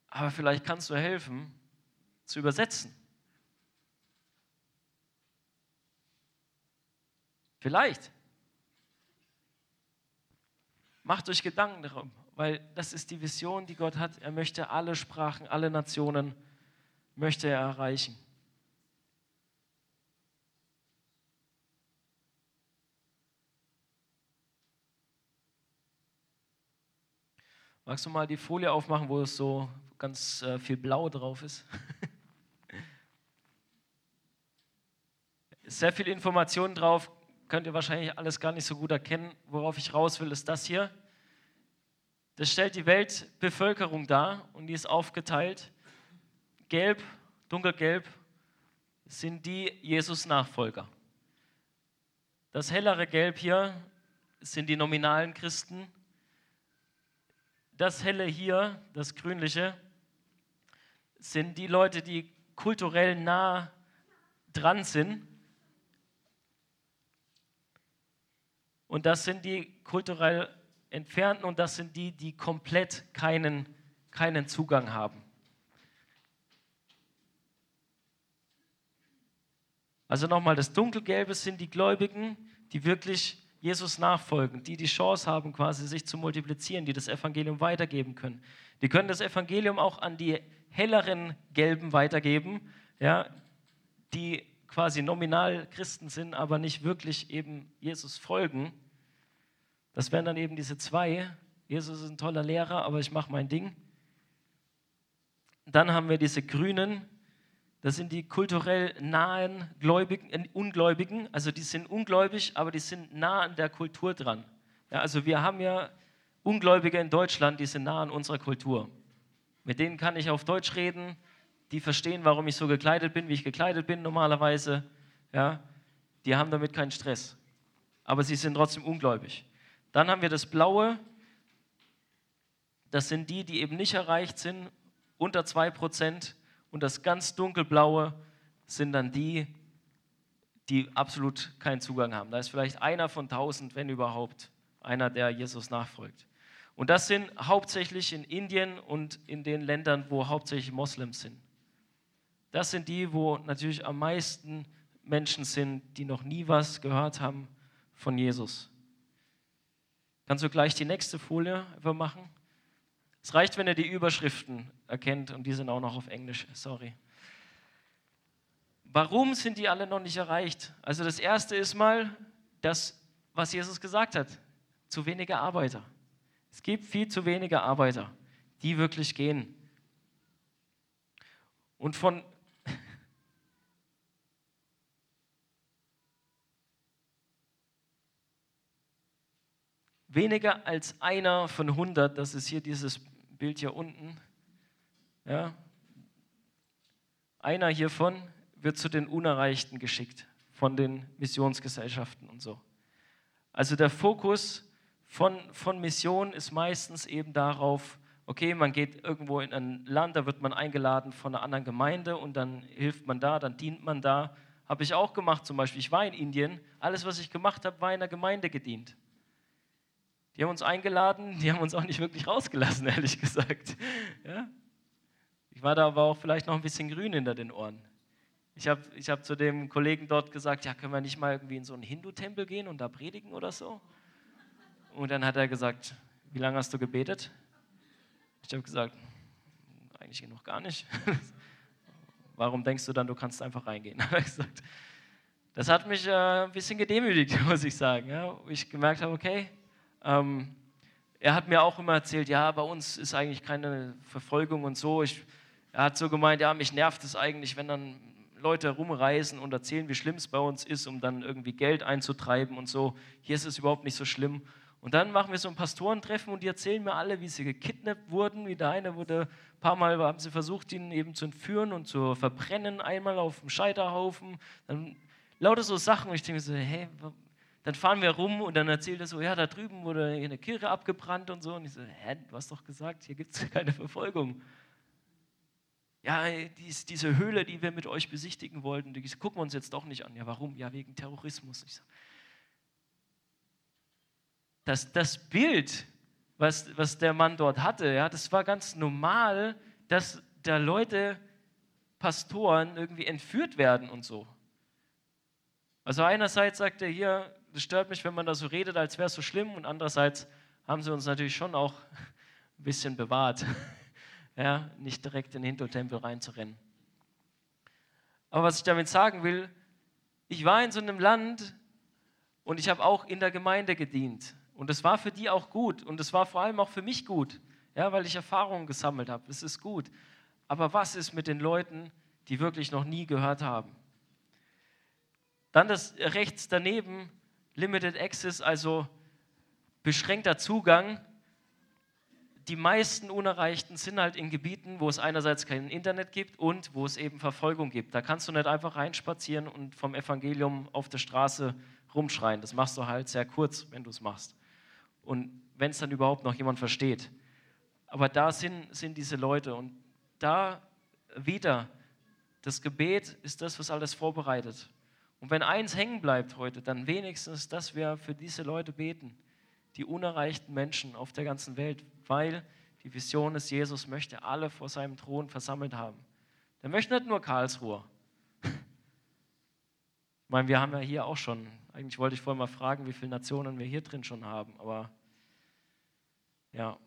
aber vielleicht kannst du helfen, zu übersetzen. Vielleicht. Macht euch Gedanken darum, weil das ist die Vision, die Gott hat. Er möchte alle Sprachen, alle Nationen, möchte er erreichen. Magst du mal die Folie aufmachen, wo es so ganz äh, viel Blau drauf ist? [LAUGHS] Sehr viel Informationen drauf, könnt ihr wahrscheinlich alles gar nicht so gut erkennen. Worauf ich raus will, ist das hier. Das stellt die Weltbevölkerung dar und die ist aufgeteilt. Gelb, dunkelgelb sind die Jesus-Nachfolger. Das hellere Gelb hier sind die nominalen Christen. Das helle hier, das grünliche, sind die Leute, die kulturell nah dran sind. Und das sind die kulturell Entfernten und das sind die, die komplett keinen, keinen Zugang haben. Also nochmal, das Dunkelgelbe sind die Gläubigen, die wirklich Jesus nachfolgen, die die Chance haben, quasi sich zu multiplizieren, die das Evangelium weitergeben können. Die können das Evangelium auch an die helleren Gelben weitergeben, ja, die quasi nominal Christen sind, aber nicht wirklich eben Jesus folgen. Das wären dann eben diese zwei. Jesus ist ein toller Lehrer, aber ich mache mein Ding. Dann haben wir diese Grünen, das sind die kulturell nahen Gläubigen, äh, Ungläubigen, also die sind ungläubig, aber die sind nah an der Kultur dran. Ja, also wir haben ja Ungläubige in Deutschland, die sind nah an unserer Kultur. Mit denen kann ich auf Deutsch reden, die verstehen, warum ich so gekleidet bin, wie ich gekleidet bin normalerweise. Ja, die haben damit keinen Stress. Aber sie sind trotzdem ungläubig. Dann haben wir das Blaue. Das sind die, die eben nicht erreicht sind, unter 2% und das ganz dunkelblaue sind dann die, die absolut keinen Zugang haben. Da ist vielleicht einer von tausend, wenn überhaupt, einer, der Jesus nachfolgt. Und das sind hauptsächlich in Indien und in den Ländern, wo hauptsächlich Moslems sind. Das sind die, wo natürlich am meisten Menschen sind, die noch nie was gehört haben von Jesus. Kannst du gleich die nächste Folie einfach machen? Es reicht, wenn ihr die Überschriften erkennt und die sind auch noch auf Englisch, sorry. Warum sind die alle noch nicht erreicht? Also das erste ist mal das, was Jesus gesagt hat, zu wenige Arbeiter. Es gibt viel zu wenige Arbeiter, die wirklich gehen. Und von [LAUGHS] weniger als einer von 100, das ist hier dieses Bild hier unten. Ja. Einer hiervon wird zu den Unerreichten geschickt von den Missionsgesellschaften und so. Also der Fokus von, von Mission ist meistens eben darauf, okay, man geht irgendwo in ein Land, da wird man eingeladen von einer anderen Gemeinde und dann hilft man da, dann dient man da. Habe ich auch gemacht zum Beispiel. Ich war in Indien, alles, was ich gemacht habe, war in der Gemeinde gedient. Die haben uns eingeladen, die haben uns auch nicht wirklich rausgelassen, [LAUGHS] ehrlich gesagt. Ja? Ich war da aber auch vielleicht noch ein bisschen grün hinter den Ohren. Ich habe ich hab zu dem Kollegen dort gesagt, ja, können wir nicht mal irgendwie in so einen Hindu-Tempel gehen und da predigen oder so? Und dann hat er gesagt, wie lange hast du gebetet? Ich habe gesagt, eigentlich noch gar nicht. [LAUGHS] Warum denkst du dann, du kannst einfach reingehen? [LAUGHS] Das hat mich äh, ein bisschen gedemütigt, muss ich sagen. Ich gemerkt habe, okay, ähm, er hat mir auch immer erzählt, ja, bei uns ist eigentlich keine Verfolgung und so. Ich, er hat so gemeint, ja, mich nervt es eigentlich, wenn dann Leute rumreisen und erzählen, wie schlimm es bei uns ist, um dann irgendwie Geld einzutreiben und so. Hier ist es überhaupt nicht so schlimm. Und dann machen wir so ein Pastorentreffen und die erzählen mir alle, wie sie gekidnappt wurden. Wie der eine wurde, ein paar Mal haben sie versucht, ihn eben zu entführen und zu verbrennen, einmal auf dem Scheiterhaufen. Dann lauter so Sachen. Und ich denke so, hey, dann fahren wir rum und dann erzählt er so, ja, da drüben wurde eine Kirche abgebrannt und so. Und ich so, hä, du hast doch gesagt, hier gibt es keine Verfolgung. Ja, dies, diese Höhle, die wir mit euch besichtigen wollten, die gucken wir uns jetzt doch nicht an. Ja, warum? Ja, wegen Terrorismus. Ich so, das, das Bild, was, was der Mann dort hatte, ja, das war ganz normal, dass da Leute, Pastoren irgendwie entführt werden und so. Also einerseits sagt er hier, das stört mich, wenn man da so redet, als wäre es so schlimm. Und andererseits haben sie uns natürlich schon auch ein bisschen bewahrt, [LAUGHS] ja, nicht direkt in den Hintertempel reinzurennen. Aber was ich damit sagen will, ich war in so einem Land und ich habe auch in der Gemeinde gedient. Und das war für die auch gut und das war vor allem auch für mich gut. ja, weil ich Erfahrungen gesammelt habe. Das ist gut. Aber was ist mit den Leuten, die wirklich noch nie gehört haben? Dann das rechts daneben, Limited Access, also beschränkter Zugang. Die meisten Unerreichten sind halt in Gebieten, wo es einerseits kein Internet gibt und wo es eben Verfolgung gibt. Da kannst du nicht einfach reinspazieren und vom Evangelium auf der Straße rumschreien. Das machst du halt sehr kurz, wenn du es machst. Und wenn es dann überhaupt noch jemand versteht. Aber da sind, sind diese Leute und da wieder, das Gebet ist das, was alles vorbereitet. Und wenn eins hängen bleibt heute, dann wenigstens, dass wir für diese Leute beten, die unerreichten Menschen auf der ganzen Welt, weil die Vision ist, Jesus möchte alle vor seinem Thron versammelt haben. Der möchte nicht nur Karlsruhe. Ich meine, wir haben ja hier auch schon, eigentlich wollte ich vorher mal fragen, wie viele Nationen wir hier drin schon haben, aber ja.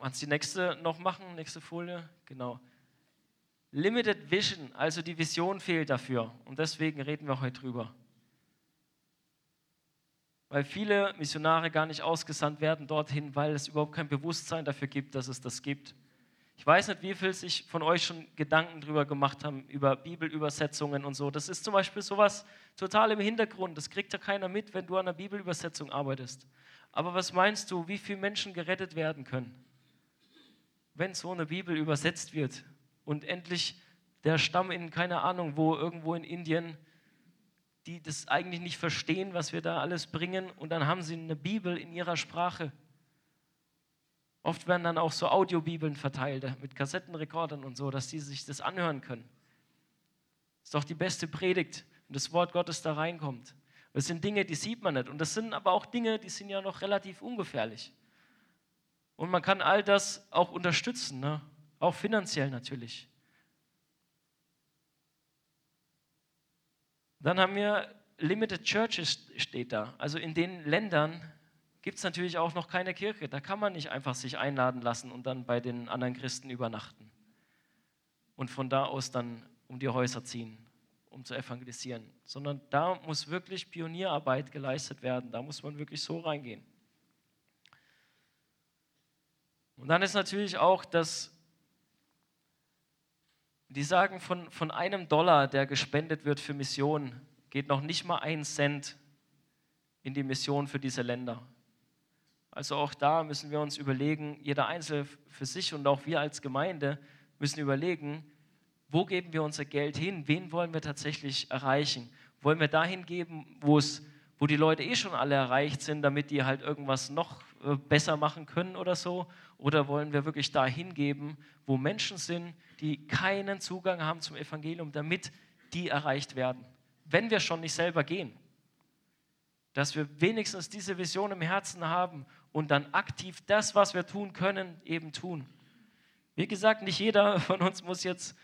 Kannst die nächste noch machen? Nächste Folie? Genau. Limited Vision, also die Vision fehlt dafür. Und deswegen reden wir heute drüber. Weil viele Missionare gar nicht ausgesandt werden dorthin, weil es überhaupt kein Bewusstsein dafür gibt, dass es das gibt. Ich weiß nicht, wie viel sich von euch schon Gedanken darüber gemacht haben, über Bibelübersetzungen und so. Das ist zum Beispiel sowas total im Hintergrund. Das kriegt ja keiner mit, wenn du an einer Bibelübersetzung arbeitest. Aber was meinst du, wie viele Menschen gerettet werden können, wenn so eine Bibel übersetzt wird? Und endlich der Stamm in, keine Ahnung, wo irgendwo in Indien, die das eigentlich nicht verstehen, was wir da alles bringen, und dann haben sie eine Bibel in ihrer Sprache. Oft werden dann auch so Audiobibeln verteilt mit Kassettenrekordern und so, dass die sich das anhören können. Ist doch die beste Predigt und das Wort Gottes da reinkommt. Das sind Dinge, die sieht man nicht. Und das sind aber auch Dinge, die sind ja noch relativ ungefährlich. Und man kann all das auch unterstützen. Ne? Auch finanziell natürlich. Dann haben wir Limited Churches steht da. Also in den Ländern gibt es natürlich auch noch keine Kirche. Da kann man nicht einfach sich einladen lassen und dann bei den anderen Christen übernachten. Und von da aus dann um die Häuser ziehen, um zu evangelisieren. Sondern da muss wirklich Pionierarbeit geleistet werden. Da muss man wirklich so reingehen. Und dann ist natürlich auch das die sagen, von, von einem Dollar, der gespendet wird für Mission, geht noch nicht mal ein Cent in die Mission für diese Länder. Also auch da müssen wir uns überlegen, jeder Einzelne für sich und auch wir als Gemeinde müssen überlegen, wo geben wir unser Geld hin? Wen wollen wir tatsächlich erreichen? Wollen wir dahin geben, wo es wo die Leute eh schon alle erreicht sind, damit die halt irgendwas noch äh, besser machen können oder so? Oder wollen wir wirklich dahin geben, wo Menschen sind, die keinen Zugang haben zum Evangelium, damit die erreicht werden? Wenn wir schon nicht selber gehen, dass wir wenigstens diese Vision im Herzen haben und dann aktiv das, was wir tun können, eben tun. Wie gesagt, nicht jeder [LAUGHS] von uns muss jetzt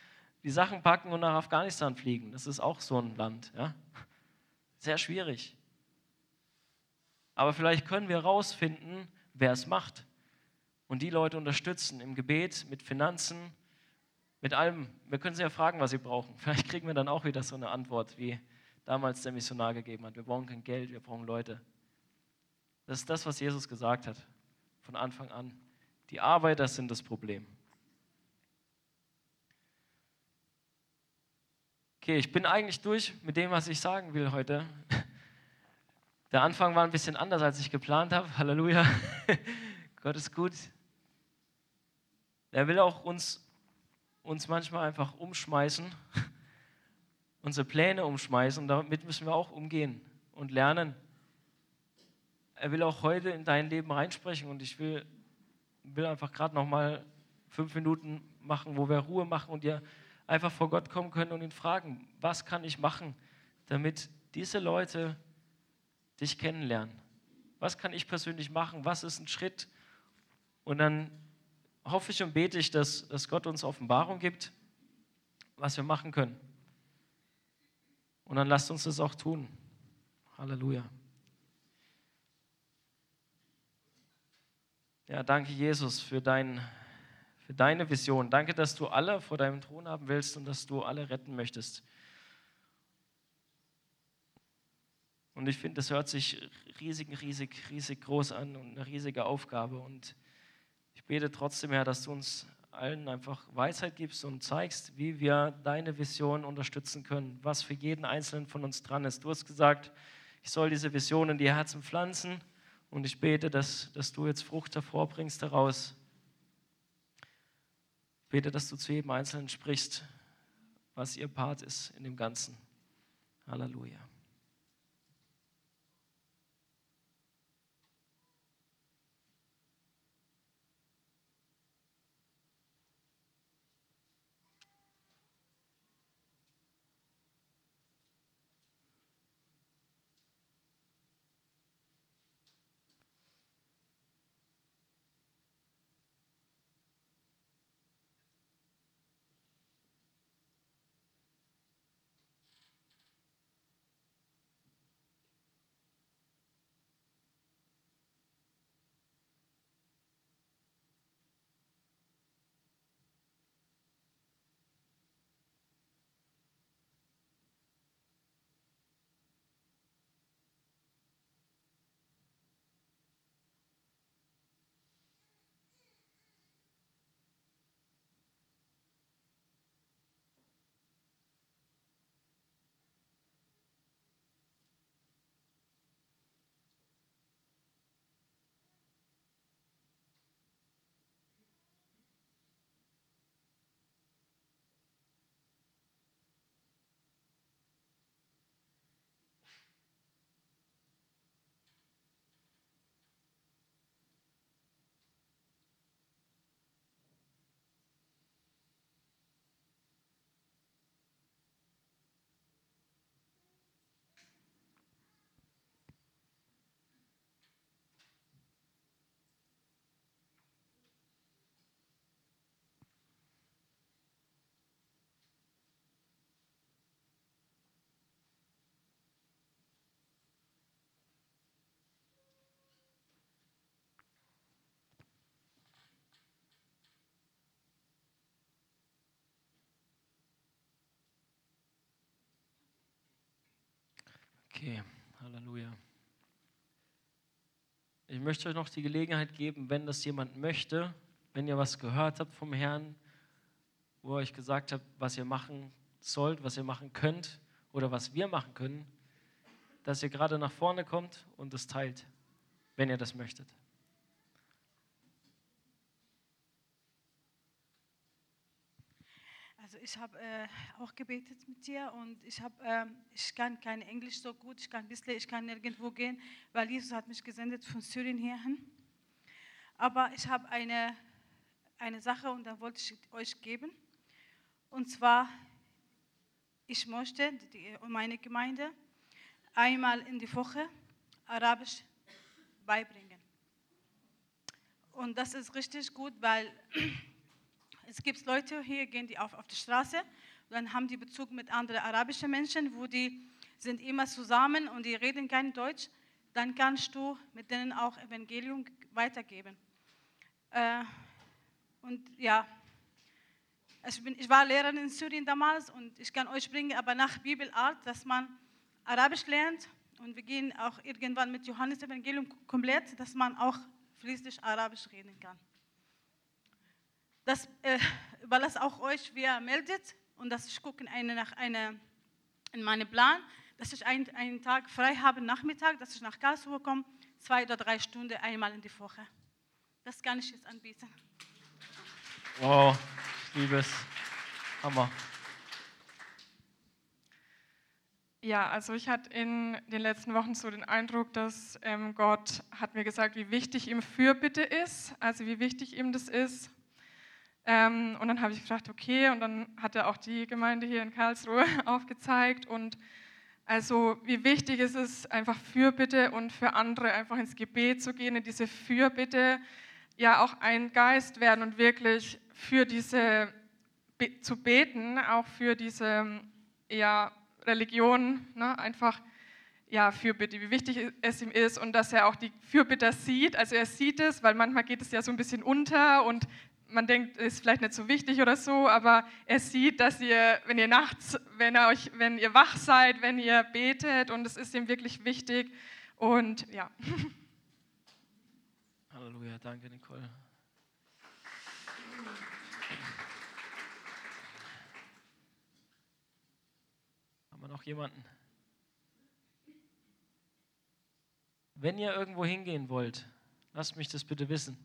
die Sachen packen und nach Afghanistan fliegen. Das ist auch so ein Land. Ja? Sehr schwierig. Aber vielleicht können wir herausfinden, wer es macht und die Leute unterstützen im Gebet, mit Finanzen, mit allem. Wir können sie ja fragen, was sie brauchen. [LAUGHS] Vielleicht kriegen wir dann auch wieder so eine Antwort, wie damals der Missionar gegeben hat. Wir brauchen kein Geld, wir brauchen Leute. Das ist das, was Jesus gesagt hat, von Anfang an. Die Arbeiter sind das Problem. Okay, ich bin eigentlich durch mit dem, was ich sagen will heute. [LAUGHS] Der Anfang war ein bisschen anders, als ich geplant habe. Halleluja. [LAUGHS] Gott ist gut. Er will auch uns, uns manchmal einfach umschmeißen, [LAUGHS] unsere Pläne umschmeißen. Damit müssen wir auch umgehen und lernen. Er will auch heute in dein Leben reinsprechen. Und ich will, will einfach gerade noch mal fünf Minuten machen, wo wir Ruhe machen und dir einfach vor Gott kommen können und ihn fragen, was kann ich machen, damit diese Leute dich kennenlernen. Was kann ich persönlich machen? Was ist ein Schritt? Und dann hoffe ich und bete ich, dass, dass Gott uns Offenbarung gibt, was wir machen können. Und dann lasst uns das auch tun. Halleluja. Ja, danke Jesus für, dein, für deine Vision. Danke, dass du alle vor deinem Thron haben willst und dass du alle retten möchtest. Und ich finde, das hört sich riesig, riesig, riesig groß an und eine riesige Aufgabe. Und bete trotzdem, Herr, dass du uns allen einfach Weisheit gibst und zeigst, wie wir deine Vision unterstützen können, was für jeden Einzelnen von uns dran ist. Du hast gesagt, ich soll diese Vision in die Herzen pflanzen und ich bete, dass, dass du jetzt Frucht hervorbringst daraus. Ich bete, dass du zu jedem Einzelnen sprichst, was ihr Part ist in dem Ganzen. Halleluja. Okay, Halleluja. Ich möchte euch noch die Gelegenheit geben, wenn das jemand möchte, wenn ihr was gehört habt vom Herrn, wo er euch gesagt hat, was ihr machen sollt, was ihr machen könnt oder was wir machen können, dass ihr gerade nach vorne kommt und es teilt, wenn ihr das möchtet. Also ich habe äh, auch gebetet mit dir und ich, hab, ähm, ich kann kein Englisch so gut, ich kann ein bisschen, ich kann nirgendwo gehen, weil Jesus hat mich gesendet von Syrien hierhin. Aber ich habe eine, eine Sache und da wollte ich euch geben. Und zwar, ich möchte die, meine Gemeinde einmal in die Woche Arabisch beibringen. Und das ist richtig gut, weil [CLEARS THROAT] es gibt Leute hier, gehen die auf, auf die Straße, dann haben die Bezug mit anderen arabischen Menschen, wo die sind immer zusammen und die reden kein Deutsch, dann kannst du mit denen auch Evangelium weitergeben. Äh, und ja, ich, bin, ich war Lehrerin in Syrien damals und ich kann euch bringen, aber nach Bibelart, dass man Arabisch lernt und wir gehen auch irgendwann mit Johannes Evangelium komplett, dass man auch fließend Arabisch reden kann. Das äh, überlasse auch euch, wer meldet und dass ich gucke eine, nach eine, in meinen Plan, dass ich einen, einen Tag frei habe, Nachmittag, dass ich nach Karlsruhe komme, zwei oder drei Stunden einmal in die Woche. Das kann ich jetzt anbieten. Wow, liebes Hammer. Ja, also ich hatte in den letzten Wochen so den Eindruck, dass ähm, Gott hat mir gesagt, wie wichtig ihm Fürbitte ist, also wie wichtig ihm das ist. Ähm, und dann habe ich gefragt, okay, und dann hat er auch die Gemeinde hier in Karlsruhe [LAUGHS] aufgezeigt und also wie wichtig ist es einfach Fürbitte und für andere einfach ins Gebet zu gehen, in diese Fürbitte ja auch ein Geist werden und wirklich für diese zu beten, auch für diese ja, Religion, ne, einfach ja, Fürbitte, wie wichtig es ihm ist und dass er auch die Fürbitter sieht. Also er sieht es, weil manchmal geht es ja so ein bisschen unter und man denkt, ist vielleicht nicht so wichtig oder so, aber er sieht, dass ihr, wenn ihr nachts, wenn ihr euch, wenn ihr wach seid, wenn ihr betet und es ist ihm wirklich wichtig und ja. [LAUGHS] Halleluja, danke Nicole. Haben wir noch jemanden? Wenn ihr irgendwo hingehen wollt, lasst mich das bitte wissen.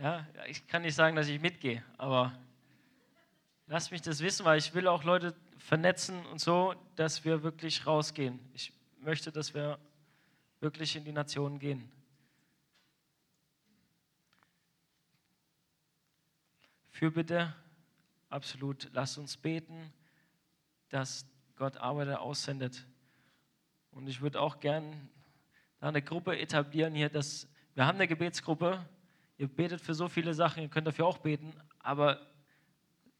Ja, ich kann nicht sagen, dass ich mitgehe, aber lasst mich das wissen, weil ich will auch Leute vernetzen und so, dass wir wirklich rausgehen. Ich möchte, dass wir wirklich in die Nationen gehen. Fürbitte, absolut. Lasst uns beten, dass Gott Arbeiter aussendet. Und ich würde auch gern da eine Gruppe etablieren hier, dass wir haben eine Gebetsgruppe. Ihr betet für so viele Sachen, ihr könnt dafür auch beten, aber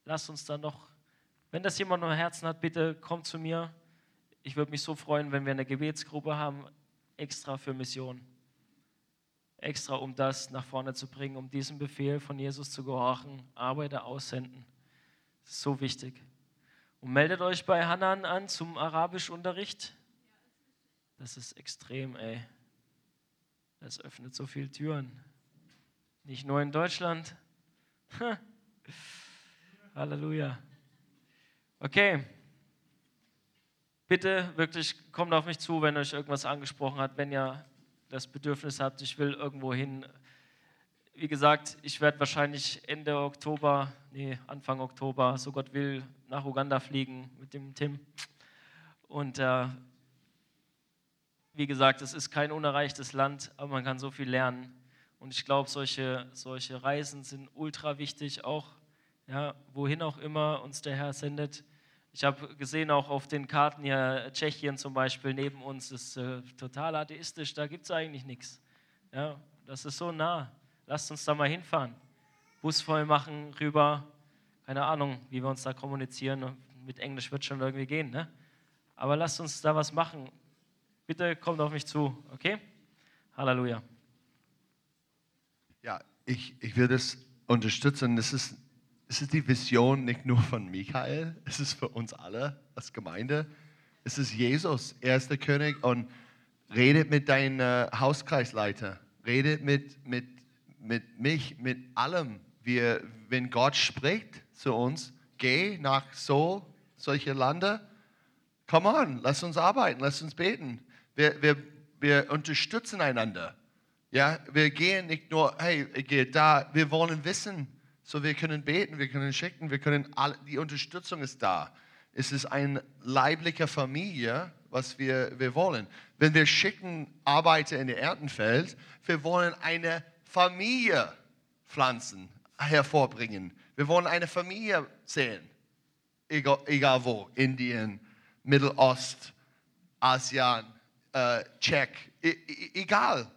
lasst uns dann noch, wenn das jemand im Herzen hat, bitte kommt zu mir. Ich würde mich so freuen, wenn wir eine Gebetsgruppe haben, extra für Mission. Extra, um das nach vorne zu bringen, um diesem Befehl von Jesus zu gehorchen, Arbeiter aussenden. So wichtig. Und meldet euch bei Hanan an zum Arabischunterricht. Das ist extrem, ey. Das öffnet so viele Türen. Nicht nur in Deutschland. Halleluja. Okay. Bitte wirklich kommt auf mich zu, wenn euch irgendwas angesprochen hat, wenn ihr das Bedürfnis habt, ich will irgendwo hin. Wie gesagt, ich werde wahrscheinlich Ende Oktober, nee, Anfang Oktober, so Gott will, nach Uganda fliegen mit dem Tim. Und äh, wie gesagt, es ist kein unerreichtes Land, aber man kann so viel lernen. Und ich glaube, solche, solche Reisen sind ultra wichtig, auch ja, wohin auch immer uns der Herr sendet. Ich habe gesehen, auch auf den Karten hier, Tschechien zum Beispiel, neben uns ist äh, total atheistisch, da gibt es eigentlich nichts. Ja, das ist so nah. Lasst uns da mal hinfahren. Bus voll machen, rüber. Keine Ahnung, wie wir uns da kommunizieren. Mit Englisch wird schon irgendwie gehen, ne? Aber lasst uns da was machen. Bitte kommt auf mich zu, okay? Halleluja. Ja, ich, ich will das unterstützen. Das ist, es ist die Vision nicht nur von Michael, es ist für uns alle als Gemeinde. Es ist Jesus, er ist der König und redet mit deinem äh, Hauskreisleiter, redet mit, mit, mit mich, mit allem. Wir, wenn Gott spricht zu uns, geh nach so solche Lande, come on, lass uns arbeiten, lass uns beten. Wir, wir, wir unterstützen einander. Ja, wir gehen nicht nur, hey, ich gehe da, wir wollen wissen, so wir können beten, wir können schicken, wir können, all, die Unterstützung ist da. Es ist eine leibliche Familie, was wir, wir wollen. Wenn wir schicken Arbeiter in der Erntenfeld, wir wollen eine Familie pflanzen, hervorbringen. Wir wollen eine Familie sehen. Egal, egal wo, Indien, Mittelost, Asien, äh, Tschech, e, e, egal.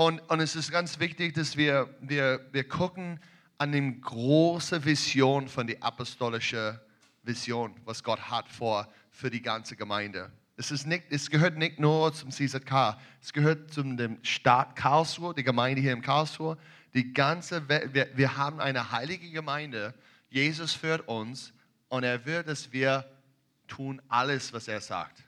Und, und es ist ganz wichtig, dass wir, wir, wir gucken an die große Vision von der apostolischen Vision, was Gott hat vor für die ganze Gemeinde. Es, ist nicht, es gehört nicht nur zum CZK, es gehört zum dem Staat Karlsruhe, die Gemeinde hier in Karlsruhe. Die ganze Welt, wir, wir haben eine heilige Gemeinde. Jesus führt uns und er will, dass wir tun alles, was er sagt.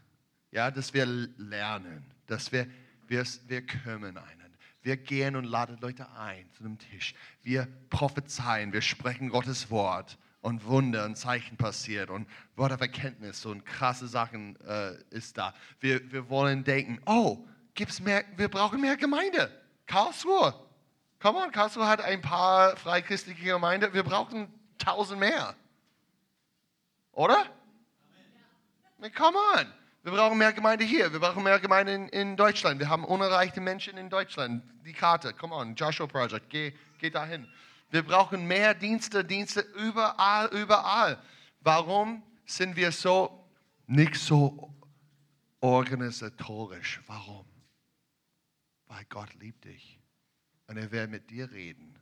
Ja, dass wir lernen, dass wir, wir, wir kümmern einen. Wir gehen und laden Leute ein zu dem Tisch. Wir prophezeien, wir sprechen Gottes Wort und Wunder und Zeichen passiert und Wort auf Erkenntnis und krasse Sachen äh, ist da. Wir, wir wollen denken, oh, gibt's mehr, wir brauchen mehr Gemeinde. Karlsruhe. Come on, Karlsruhe hat ein paar freichristliche Gemeinden. Wir brauchen tausend mehr. Oder? Come on. Wir brauchen mehr Gemeinde hier. Wir brauchen mehr Gemeinde in, in, Deutschland. Wir haben unerreichte Menschen in Deutschland. Die Karte, come on, Joshua Project, geh, geh dahin. Wir brauchen mehr Dienste, Dienste überall, überall. Warum sind wir so nicht so organisatorisch? Warum? Weil Gott liebt dich. Und er will mit dir reden,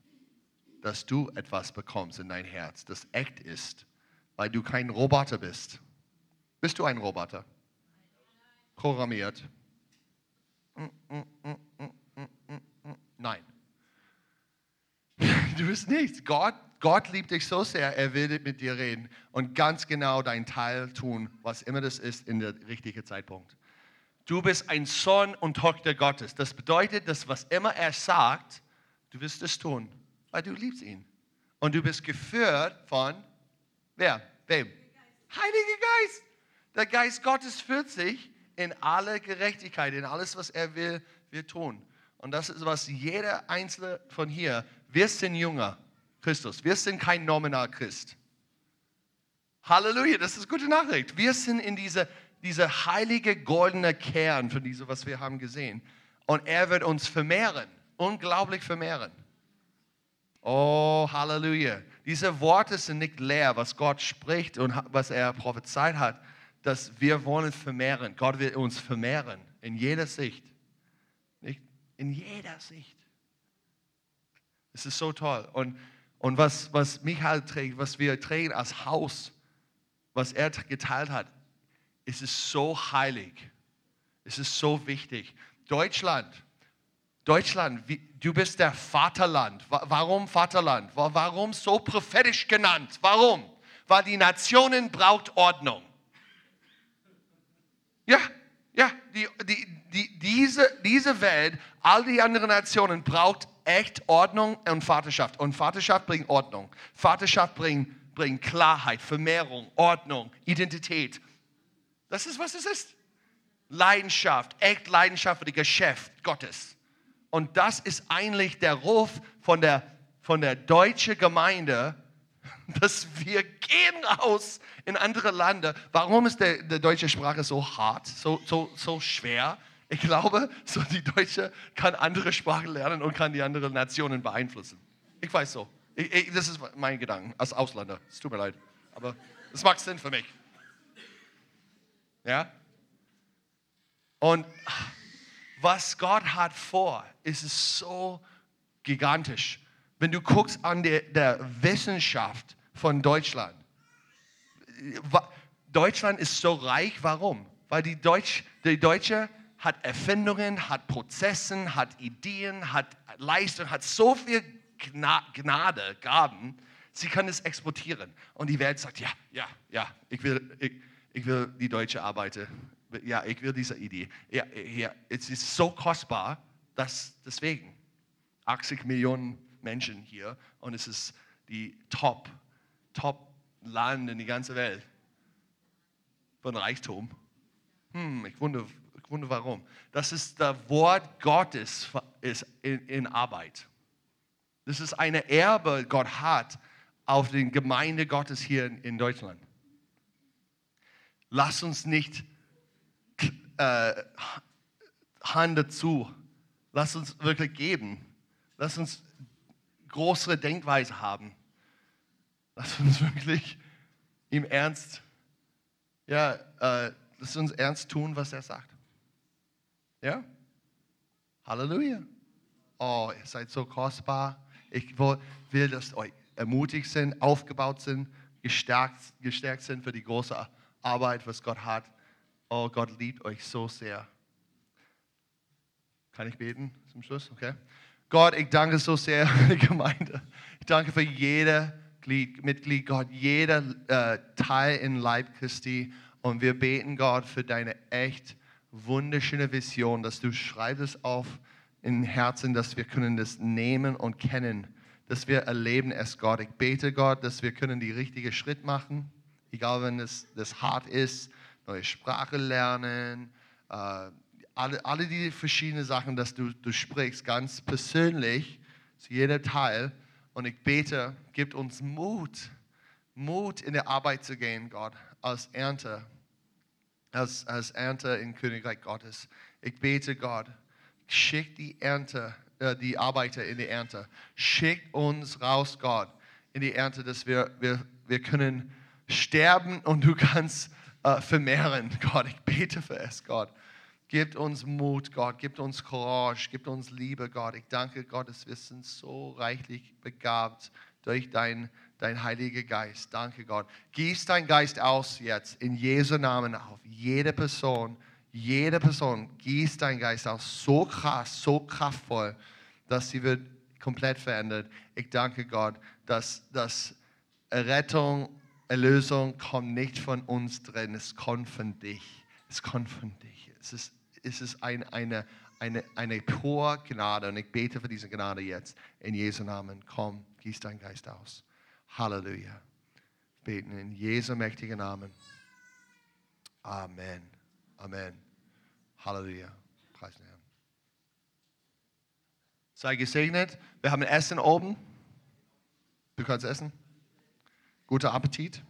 dass du etwas bekommst in dein Herz, das echt ist, weil du kein Roboter bist. Bist du ein Roboter? Programmiert? Nein. Du bist nichts. Gott, Gott liebt dich so sehr, er will mit dir reden und ganz genau dein Teil tun, was immer das ist, in der richtigen Zeitpunkt. Du bist ein Sohn und Tochter Gottes. Das bedeutet, dass was immer er sagt, Du wirst es tun, weil du liebst ihn. Und du bist geführt von wer? Wem? Heiliger Geist. Der Geist Gottes führt sich in alle Gerechtigkeit, in alles, was er will, wir tun. Und das ist, was jeder Einzelne von hier, wir sind Jünger Christus. Wir sind kein nominal Christ. Halleluja, das ist gute Nachricht. Wir sind in dieser diese heilige goldene Kern von diesem, was wir haben gesehen. Und er wird uns vermehren, unglaublich vermehren. Oh, Halleluja. Diese Worte sind nicht leer, was Gott spricht und was er prophezeit hat, dass wir wollen vermehren. Gott will uns vermehren in jeder Sicht. Nicht? In jeder Sicht. Es ist so toll. Und, und was, was Michael trägt, was wir tragen als Haus, was er geteilt hat, es ist so heilig. Es ist so wichtig. Deutschland, Deutschland, wie, du bist der Vaterland. Warum Vaterland? Warum so prophetisch genannt? Warum? Weil die Nationen braucht Ordnung. Ja, ja, die, die, die, diese, diese Welt, all die anderen Nationen braucht echt Ordnung und Vaterschaft. Und Vaterschaft bringt Ordnung. Vaterschaft bringt, bringt Klarheit, Vermehrung, Ordnung, Identität. Das ist, was es ist. Leidenschaft, echt Leidenschaft für das Geschäft Gottes. Und das ist eigentlich der Ruf von der, von der deutschen Gemeinde, dass wir gehen raus in andere Länder. Warum ist der, der deutsche Sprache so hart, so, so, so schwer? Ich glaube, so die Deutsche kann andere Sprachen lernen und kann die anderen Nationen beeinflussen. Ich weiß so. Ich, ich, das ist mein Gedanke als Ausländer. Es tut mir leid. Aber es macht Sinn für mich. Ja? Und was Gott hat vor, ist es so gigantisch. Wenn du guckst an der, der Wissenschaft von Deutschland, Deutschland ist so reich, warum? Weil die, Deutsch, die Deutsche hat Erfindungen, hat Prozessen, hat Ideen, hat Leistung, hat so viel Gnade, Gaben, sie kann es exportieren. Und die Welt sagt, ja, ja, ja, ich will, ich, ich will die deutsche Arbeiter. Ja, ich will diese Idee. Ja, ja, es ist so kostbar, dass deswegen 80 Millionen Menschen hier und es ist die Top, Top Land in der ganzen Welt von Reichtum. Hm, ich wundere, ich wundere warum. Das ist das Wort Gottes ist in, in Arbeit. Das ist eine Erbe, Gott hat auf die Gemeinde Gottes hier in, in Deutschland lass uns nicht äh, Hand dazu. Lass uns wirklich geben. Lass uns größere Denkweise haben. Lass uns wirklich ihm ernst, ja, äh, lass uns ernst tun, was er sagt. Ja? Halleluja. Oh, ihr seid so kostbar. Ich will, dass euch ermutigt sind, aufgebaut sind, gestärkt, gestärkt sind für die große Arbeit, was Gott hat. Oh, Gott liebt euch so sehr. Kann ich beten zum Schluss? Okay. Gott, ich danke so sehr für die Gemeinde. Ich danke für jede Mitglied, Gott, jeder äh, Teil in Leib Christi. Und wir beten, Gott, für deine echt wunderschöne Vision, dass du schreibst es auf in Herzen, dass wir können das nehmen und kennen, dass wir erleben es, Gott. Ich bete, Gott, dass wir können die richtige Schritt machen egal wenn es das hart ist, neue Sprache lernen, äh, alle, alle die verschiedenen Sachen, dass du, du sprichst, ganz persönlich zu jeder Teil. Und ich bete, gib uns Mut, Mut in der Arbeit zu gehen, Gott, als Ernte, als, als Ernte im Königreich Gottes. Ich bete, Gott, schick die Ernte, äh, die Arbeiter in die Ernte. Schick uns raus, Gott, in die Ernte, dass wir, wir, wir können sterben und du kannst äh, vermehren. Gott, ich bete für es, Gott. Gib uns Mut, Gott. Gib uns Courage. Gib uns Liebe, Gott. Ich danke Gott, dass wir sind so reichlich begabt durch dein, dein Heiliger Geist. Danke, Gott. Gieß dein Geist aus jetzt in Jesu Namen auf jede Person. Jede Person gieß dein Geist aus. So krass, so kraftvoll, dass sie wird komplett verändert. Ich danke Gott, dass, dass Rettung Erlösung kommt nicht von uns drin, es kommt von dich. Es kommt von dich. Es ist, es ist ein, eine eine, eine pure Gnade. Und ich bete für diese Gnade jetzt. In Jesu Namen, komm, gieß deinen Geist aus. Halleluja. Beten in Jesu mächtigen Namen. Amen. Amen. Halleluja. Preis den Herrn. Sei gesegnet. Wir haben Essen oben. Du kannst essen. Guter Appetit.